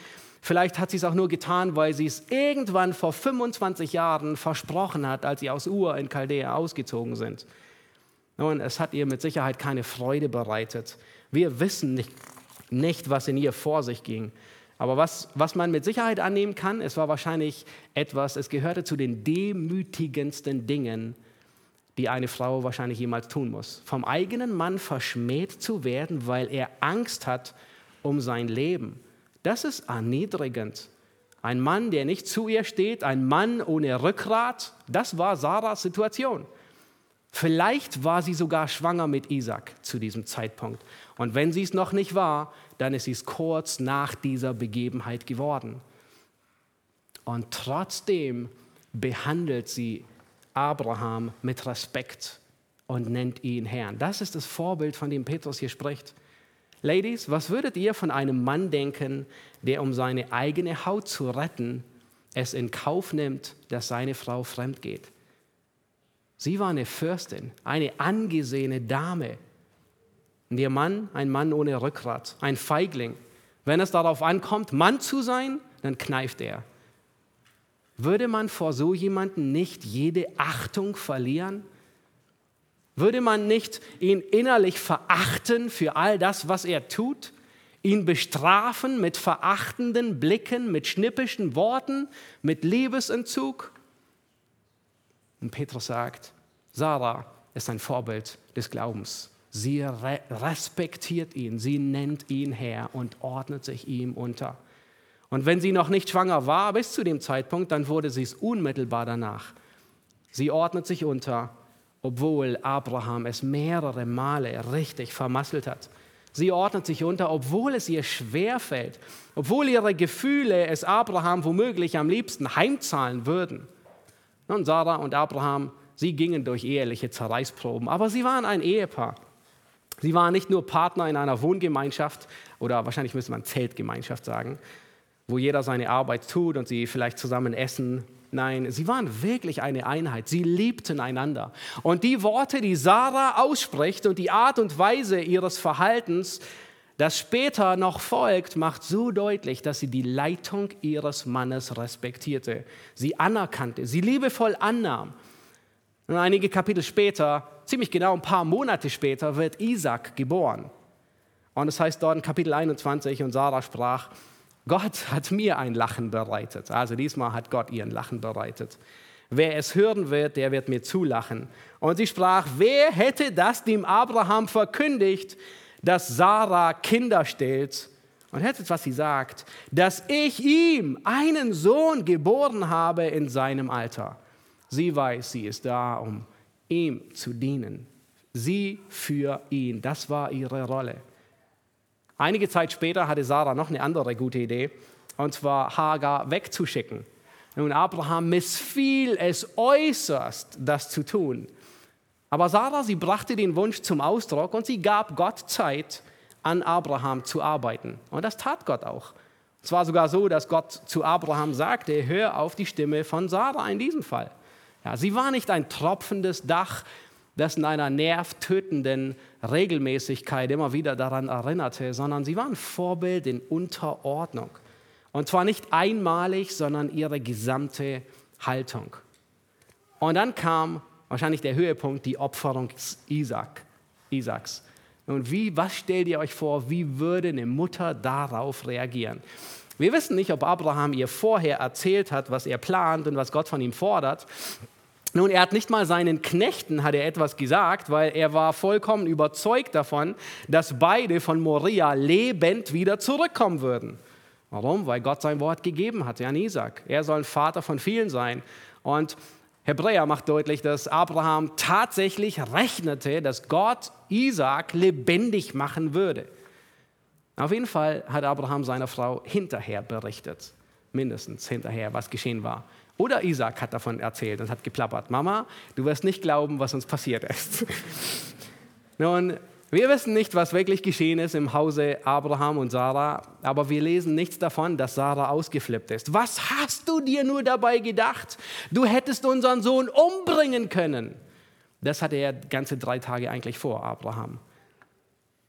Vielleicht hat sie es auch nur getan, weil sie es irgendwann vor 25 Jahren versprochen hat, als sie aus Ur in Chaldea ausgezogen sind. Nun, es hat ihr mit Sicherheit keine Freude bereitet. Wir wissen nicht, nicht was in ihr vor sich ging. Aber was, was man mit Sicherheit annehmen kann, es war wahrscheinlich etwas, es gehörte zu den demütigendsten Dingen, die eine Frau wahrscheinlich jemals tun muss. Vom eigenen Mann verschmäht zu werden, weil er Angst hat um sein Leben. Das ist erniedrigend. Ein Mann, der nicht zu ihr steht, ein Mann ohne Rückgrat, das war Sarahs Situation. Vielleicht war sie sogar schwanger mit Isaac zu diesem Zeitpunkt. Und wenn sie es noch nicht war, dann ist sie es kurz nach dieser Begebenheit geworden. Und trotzdem behandelt sie Abraham mit Respekt und nennt ihn Herrn. Das ist das Vorbild, von dem Petrus hier spricht. Ladies, was würdet ihr von einem Mann denken, der um seine eigene Haut zu retten, es in Kauf nimmt, dass seine Frau fremd geht? Sie war eine Fürstin, eine angesehene Dame. Und ihr Mann, ein Mann ohne Rückgrat, ein Feigling. Wenn es darauf ankommt, Mann zu sein, dann kneift er. Würde man vor so jemanden nicht jede Achtung verlieren? Würde man nicht ihn innerlich verachten für all das, was er tut? Ihn bestrafen mit verachtenden Blicken, mit schnippischen Worten, mit Liebesentzug? Und Petrus sagt, Sarah ist ein Vorbild des Glaubens. Sie re respektiert ihn, sie nennt ihn Herr und ordnet sich ihm unter. Und wenn sie noch nicht schwanger war bis zu dem Zeitpunkt, dann wurde sie es unmittelbar danach. Sie ordnet sich unter obwohl Abraham es mehrere Male richtig vermasselt hat. Sie ordnet sich unter, obwohl es ihr schwerfällt, obwohl ihre Gefühle es Abraham womöglich am liebsten heimzahlen würden. Nun, Sarah und Abraham, sie gingen durch eheliche Zerreißproben, aber sie waren ein Ehepaar. Sie waren nicht nur Partner in einer Wohngemeinschaft oder wahrscheinlich müsste man Zeltgemeinschaft sagen, wo jeder seine Arbeit tut und sie vielleicht zusammen essen Nein, sie waren wirklich eine Einheit. Sie liebten einander. Und die Worte, die Sarah ausspricht und die Art und Weise ihres Verhaltens, das später noch folgt, macht so deutlich, dass sie die Leitung ihres Mannes respektierte, sie anerkannte, sie liebevoll annahm. Und einige Kapitel später, ziemlich genau ein paar Monate später, wird Isaac geboren. Und es heißt dort in Kapitel 21, und Sarah sprach, Gott hat mir ein Lachen bereitet. Also diesmal hat Gott ihr ein Lachen bereitet. Wer es hören wird, der wird mir zulachen. Und sie sprach, wer hätte das dem Abraham verkündigt, dass Sarah Kinder stellt? Und hättet, was sie sagt, dass ich ihm einen Sohn geboren habe in seinem Alter. Sie weiß, sie ist da, um ihm zu dienen. Sie für ihn. Das war ihre Rolle. Einige Zeit später hatte Sarah noch eine andere gute Idee, und zwar Hagar wegzuschicken. Nun, Abraham missfiel es äußerst, das zu tun. Aber Sarah, sie brachte den Wunsch zum Ausdruck und sie gab Gott Zeit, an Abraham zu arbeiten. Und das tat Gott auch. Es war sogar so, dass Gott zu Abraham sagte, hör auf die Stimme von Sarah in diesem Fall. Ja, sie war nicht ein tropfendes Dach, das in einer nervtötenden Regelmäßigkeit immer wieder daran erinnerte, sondern sie waren Vorbild in Unterordnung. Und zwar nicht einmalig, sondern ihre gesamte Haltung. Und dann kam wahrscheinlich der Höhepunkt, die Opferung Isaac, Isaaks. Und wie, was stellt ihr euch vor, wie würde eine Mutter darauf reagieren? Wir wissen nicht, ob Abraham ihr vorher erzählt hat, was er plant und was Gott von ihm fordert. Nun, er hat nicht mal seinen Knechten hat er etwas gesagt, weil er war vollkommen überzeugt davon, dass beide von Moria lebend wieder zurückkommen würden. Warum? Weil Gott sein Wort gegeben hat an Isaac. Er soll ein Vater von vielen sein. Und Hebräer macht deutlich, dass Abraham tatsächlich rechnete, dass Gott Isaac lebendig machen würde. Auf jeden Fall hat Abraham seiner Frau hinterher berichtet, mindestens hinterher, was geschehen war. Oder Isaac hat davon erzählt und hat geplappert, Mama, du wirst nicht glauben, was uns passiert ist. Nun, wir wissen nicht, was wirklich geschehen ist im Hause Abraham und Sarah, aber wir lesen nichts davon, dass Sarah ausgeflippt ist. Was hast du dir nur dabei gedacht? Du hättest unseren Sohn umbringen können. Das hatte er ganze drei Tage eigentlich vor, Abraham.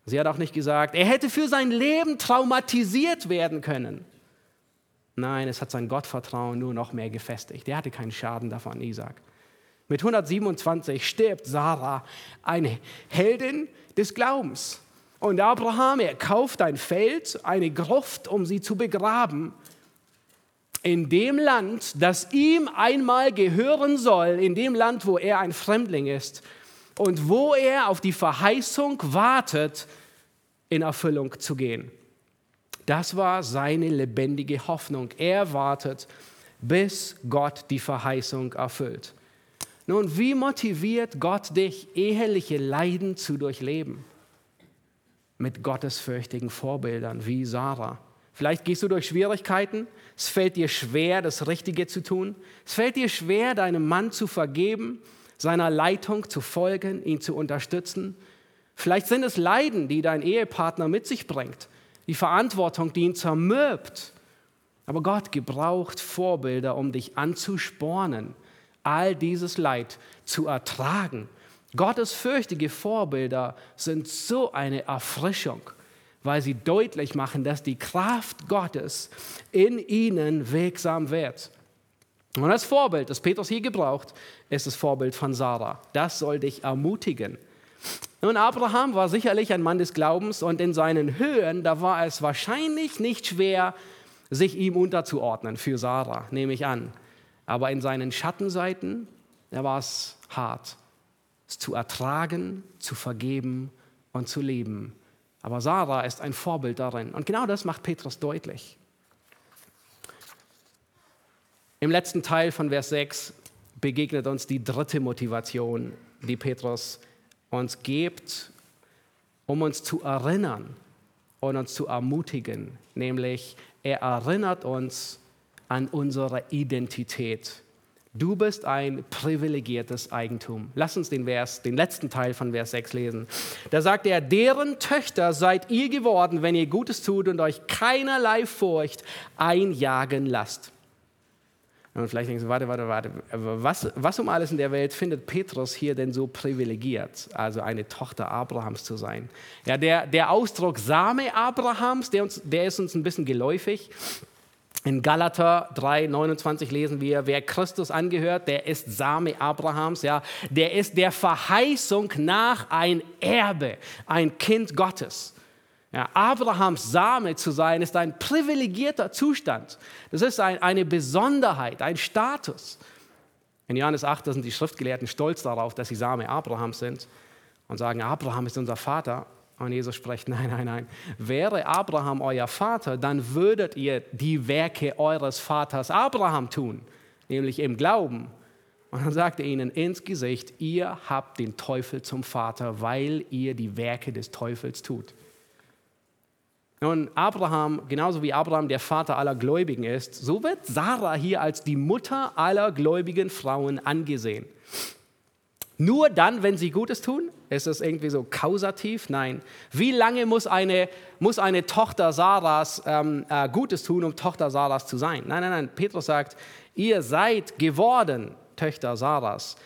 Sie hat auch nicht gesagt, er hätte für sein Leben traumatisiert werden können. Nein, es hat sein Gottvertrauen nur noch mehr gefestigt. Er hatte keinen Schaden davon, Isaac. Mit 127 stirbt Sarah, eine Heldin des Glaubens. Und Abraham, er kauft ein Feld, eine Gruft, um sie zu begraben. In dem Land, das ihm einmal gehören soll, in dem Land, wo er ein Fremdling ist und wo er auf die Verheißung wartet, in Erfüllung zu gehen. Das war seine lebendige Hoffnung. Er wartet, bis Gott die Verheißung erfüllt. Nun, wie motiviert Gott dich, eheliche Leiden zu durchleben? Mit gottesfürchtigen Vorbildern wie Sarah. Vielleicht gehst du durch Schwierigkeiten, es fällt dir schwer, das Richtige zu tun, es fällt dir schwer, deinem Mann zu vergeben, seiner Leitung zu folgen, ihn zu unterstützen. Vielleicht sind es Leiden, die dein Ehepartner mit sich bringt, die Verantwortung, die ihn zermürbt. Aber Gott gebraucht Vorbilder, um dich anzuspornen, all dieses Leid zu ertragen. Gottes fürchtige Vorbilder sind so eine Erfrischung, weil sie deutlich machen, dass die Kraft Gottes in ihnen wirksam wird. Und das Vorbild, das Petrus hier gebraucht, ist das Vorbild von Sarah. Das soll dich ermutigen. Nun, Abraham war sicherlich ein Mann des Glaubens und in seinen Höhen, da war es wahrscheinlich nicht schwer, sich ihm unterzuordnen für Sarah, nehme ich an. Aber in seinen Schattenseiten, da war es hart, es zu ertragen, zu vergeben und zu lieben. Aber Sarah ist ein Vorbild darin. Und genau das macht Petrus deutlich. Im letzten Teil von Vers 6 begegnet uns die dritte Motivation, die Petrus uns gibt, um uns zu erinnern und uns zu ermutigen, nämlich er erinnert uns an unsere Identität. Du bist ein privilegiertes Eigentum. Lass uns den Vers, den letzten Teil von Vers 6 lesen. Da sagt er, deren Töchter seid ihr geworden, wenn ihr Gutes tut und euch keinerlei Furcht einjagen lasst. Und vielleicht denken Sie, warte, warte, warte, was, was um alles in der Welt findet Petrus hier denn so privilegiert, also eine Tochter Abrahams zu sein? Ja, der, der Ausdruck Same Abrahams, der, uns, der ist uns ein bisschen geläufig. In Galater 3, 29 lesen wir, wer Christus angehört, der ist Same Abrahams, ja, der ist der Verheißung nach ein Erbe, ein Kind Gottes. Ja, Abrahams Same zu sein, ist ein privilegierter Zustand. Das ist ein, eine Besonderheit, ein Status. In Johannes 8 da sind die Schriftgelehrten stolz darauf, dass sie Same Abrahams sind und sagen, Abraham ist unser Vater. Und Jesus spricht, nein, nein, nein. Wäre Abraham euer Vater, dann würdet ihr die Werke eures Vaters Abraham tun, nämlich im Glauben. Und dann sagt er ihnen ins Gesicht, ihr habt den Teufel zum Vater, weil ihr die Werke des Teufels tut. Nun, Abraham, genauso wie Abraham der Vater aller Gläubigen ist, so wird Sarah hier als die Mutter aller gläubigen Frauen angesehen. Nur dann, wenn sie Gutes tun? Ist das irgendwie so kausativ? Nein. Wie lange muss eine, muss eine Tochter Sarahs ähm, äh, Gutes tun, um Tochter Sarahs zu sein? Nein, nein, nein. Petrus sagt, ihr seid geworden Töchter Sarahs.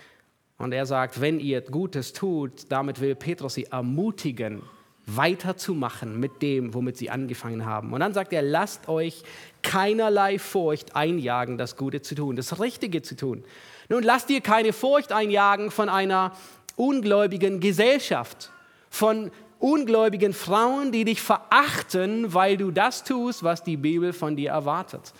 Und er sagt, wenn ihr Gutes tut, damit will Petrus sie ermutigen, weiterzumachen mit dem, womit sie angefangen haben. Und dann sagt er, lasst euch keinerlei Furcht einjagen, das Gute zu tun, das Richtige zu tun. Nun lasst dir keine Furcht einjagen von einer ungläubigen Gesellschaft, von ungläubigen Frauen, die dich verachten, weil du das tust, was die Bibel von dir erwartet,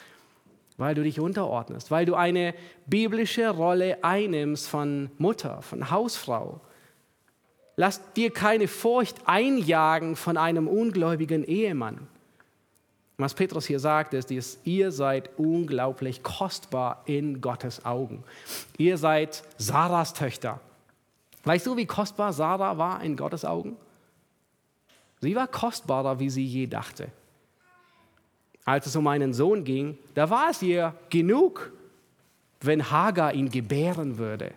weil du dich unterordnest, weil du eine biblische Rolle einnimmst von Mutter, von Hausfrau Lass dir keine Furcht einjagen von einem ungläubigen Ehemann. Was Petrus hier sagt, ist, ist, ihr seid unglaublich kostbar in Gottes Augen. Ihr seid Sarahs Töchter. Weißt du, wie kostbar Sarah war in Gottes Augen? Sie war kostbarer, wie sie je dachte. Als es um einen Sohn ging, da war es ihr genug, wenn Hagar ihn gebären würde.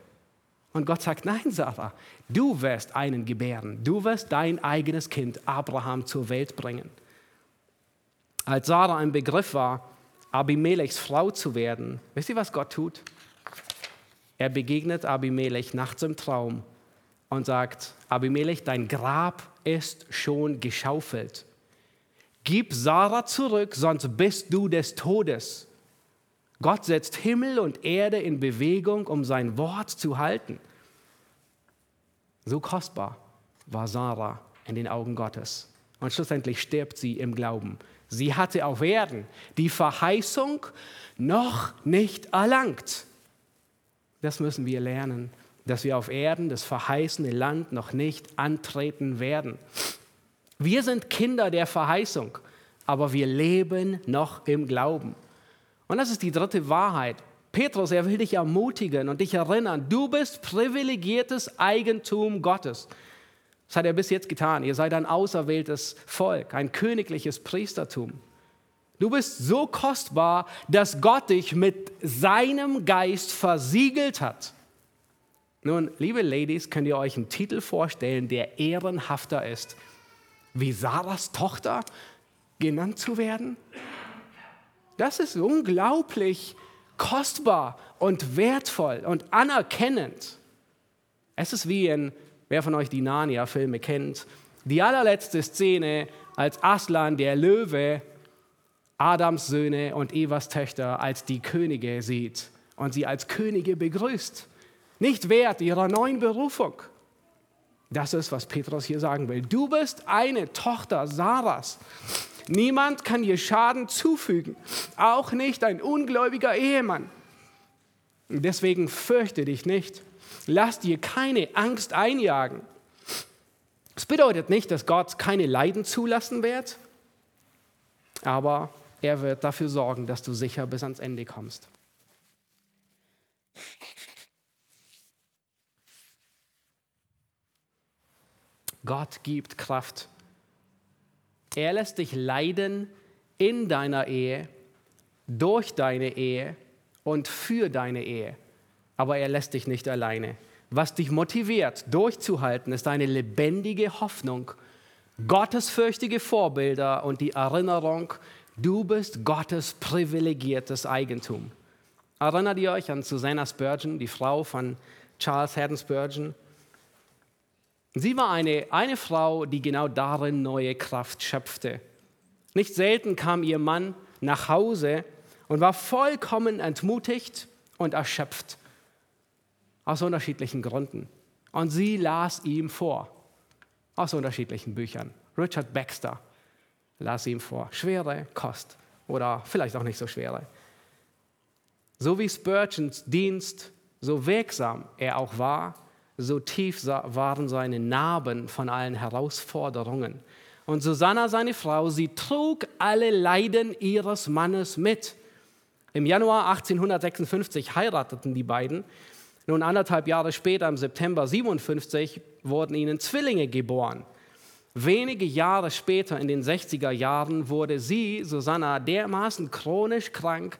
Und Gott sagt, nein, Sarah, du wirst einen gebären. Du wirst dein eigenes Kind Abraham zur Welt bringen. Als Sarah ein Begriff war, Abimelechs Frau zu werden, wisst ihr, was Gott tut? Er begegnet Abimelech nachts im Traum und sagt, Abimelech, dein Grab ist schon geschaufelt. Gib Sarah zurück, sonst bist du des Todes. Gott setzt Himmel und Erde in Bewegung, um sein Wort zu halten. So kostbar war Sarah in den Augen Gottes. Und schlussendlich stirbt sie im Glauben. Sie hatte auf Erden die Verheißung noch nicht erlangt. Das müssen wir lernen, dass wir auf Erden das verheißene Land noch nicht antreten werden. Wir sind Kinder der Verheißung, aber wir leben noch im Glauben. Und das ist die dritte Wahrheit. Petrus, er will dich ermutigen und dich erinnern, du bist privilegiertes Eigentum Gottes. Das hat er bis jetzt getan. Ihr seid ein auserwähltes Volk, ein königliches Priestertum. Du bist so kostbar, dass Gott dich mit seinem Geist versiegelt hat. Nun, liebe Ladies, könnt ihr euch einen Titel vorstellen, der ehrenhafter ist, wie Sarahs Tochter genannt zu werden? Das ist unglaublich kostbar und wertvoll und anerkennend. Es ist wie in, wer von euch die Narnia-Filme kennt, die allerletzte Szene, als Aslan, der Löwe, Adams Söhne und Evas Töchter als die Könige sieht und sie als Könige begrüßt. Nicht wert ihrer neuen Berufung. Das ist, was Petrus hier sagen will. Du bist eine Tochter Sarahs. Niemand kann dir Schaden zufügen, auch nicht ein ungläubiger Ehemann. Deswegen fürchte dich nicht. Lass dir keine Angst einjagen. Es bedeutet nicht, dass Gott keine Leiden zulassen wird, aber er wird dafür sorgen, dass du sicher bis ans Ende kommst. Gott gibt Kraft. Er lässt dich leiden in deiner Ehe, durch deine Ehe und für deine Ehe. Aber er lässt dich nicht alleine. Was dich motiviert, durchzuhalten, ist eine lebendige Hoffnung, gottesfürchtige Vorbilder und die Erinnerung, du bist Gottes privilegiertes Eigentum. Erinnert ihr euch an Susanna Spurgeon, die Frau von Charles Haddon Spurgeon? Sie war eine, eine Frau, die genau darin neue Kraft schöpfte. Nicht selten kam ihr Mann nach Hause und war vollkommen entmutigt und erschöpft. Aus unterschiedlichen Gründen. Und sie las ihm vor. Aus unterschiedlichen Büchern. Richard Baxter las ihm vor. Schwere Kost oder vielleicht auch nicht so schwere. So wie Spurgeons Dienst, so wirksam er auch war, so tief waren seine Narben von allen Herausforderungen. Und Susanna, seine Frau, sie trug alle Leiden ihres Mannes mit. Im Januar 1856 heirateten die beiden. Nun anderthalb Jahre später, im September 57, wurden ihnen Zwillinge geboren. Wenige Jahre später, in den 60er Jahren, wurde sie, Susanna, dermaßen chronisch krank,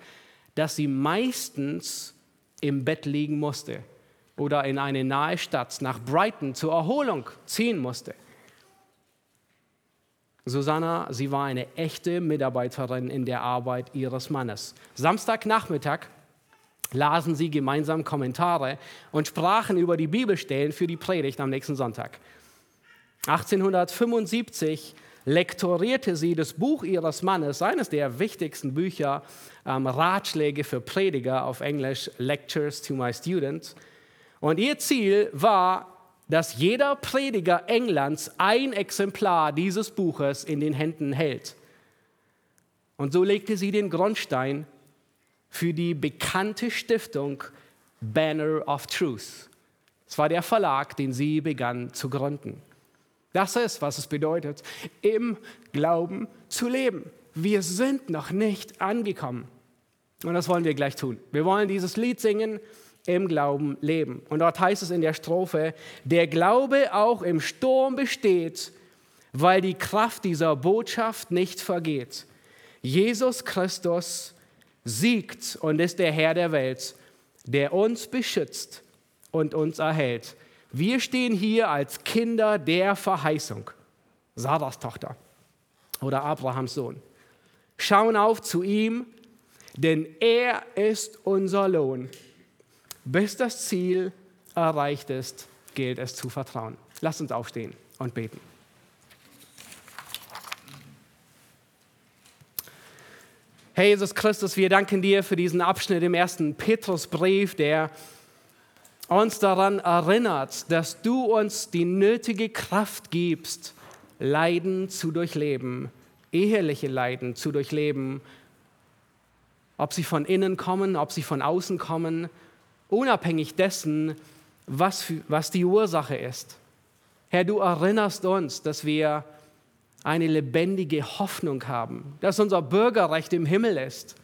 dass sie meistens im Bett liegen musste oder in eine nahe Stadt nach Brighton zur Erholung ziehen musste. Susanna, sie war eine echte Mitarbeiterin in der Arbeit ihres Mannes. Samstagnachmittag lasen sie gemeinsam Kommentare und sprachen über die Bibelstellen für die Predigt am nächsten Sonntag. 1875 lektorierte sie das Buch ihres Mannes, eines der wichtigsten Bücher, ähm, Ratschläge für Prediger auf Englisch, Lectures to my Students. Und ihr Ziel war, dass jeder Prediger Englands ein Exemplar dieses Buches in den Händen hält. Und so legte sie den Grundstein für die bekannte Stiftung Banner of Truth. Es war der Verlag, den sie begann zu gründen. Das ist, was es bedeutet, im Glauben zu leben. Wir sind noch nicht angekommen. Und das wollen wir gleich tun. Wir wollen dieses Lied singen, im Glauben leben. Und dort heißt es in der Strophe, der Glaube auch im Sturm besteht, weil die Kraft dieser Botschaft nicht vergeht. Jesus Christus siegt und ist der Herr der Welt, der uns beschützt und uns erhält. Wir stehen hier als Kinder der Verheißung. Sarahs Tochter oder Abrahams Sohn. Schauen auf zu ihm, denn er ist unser Lohn. Bis das Ziel erreicht ist, gilt es zu vertrauen. Lasst uns aufstehen und beten. Herr Jesus Christus, wir danken dir für diesen Abschnitt im ersten Petrusbrief, der uns daran erinnert, dass du uns die nötige Kraft gibst, Leiden zu durchleben, eheliche Leiden zu durchleben, ob sie von innen kommen, ob sie von außen kommen, unabhängig dessen, was, was die Ursache ist. Herr, du erinnerst uns, dass wir eine lebendige Hoffnung haben, dass unser Bürgerrecht im Himmel ist.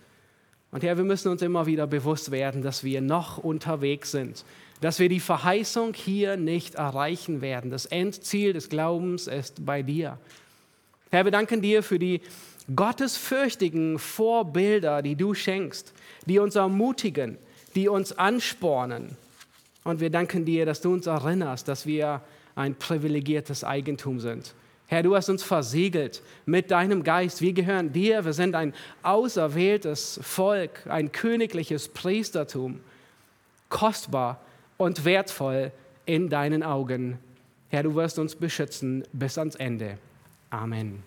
Und Herr, wir müssen uns immer wieder bewusst werden, dass wir noch unterwegs sind, dass wir die Verheißung hier nicht erreichen werden. Das Endziel des Glaubens ist bei dir. Herr, wir danken dir für die gottesfürchtigen Vorbilder, die du schenkst, die uns ermutigen, die uns anspornen. Und wir danken dir, dass du uns erinnerst, dass wir ein privilegiertes Eigentum sind. Herr, du hast uns versiegelt mit deinem Geist. Wir gehören dir. Wir sind ein auserwähltes Volk, ein königliches Priestertum. Kostbar und wertvoll in deinen Augen. Herr, du wirst uns beschützen bis ans Ende. Amen.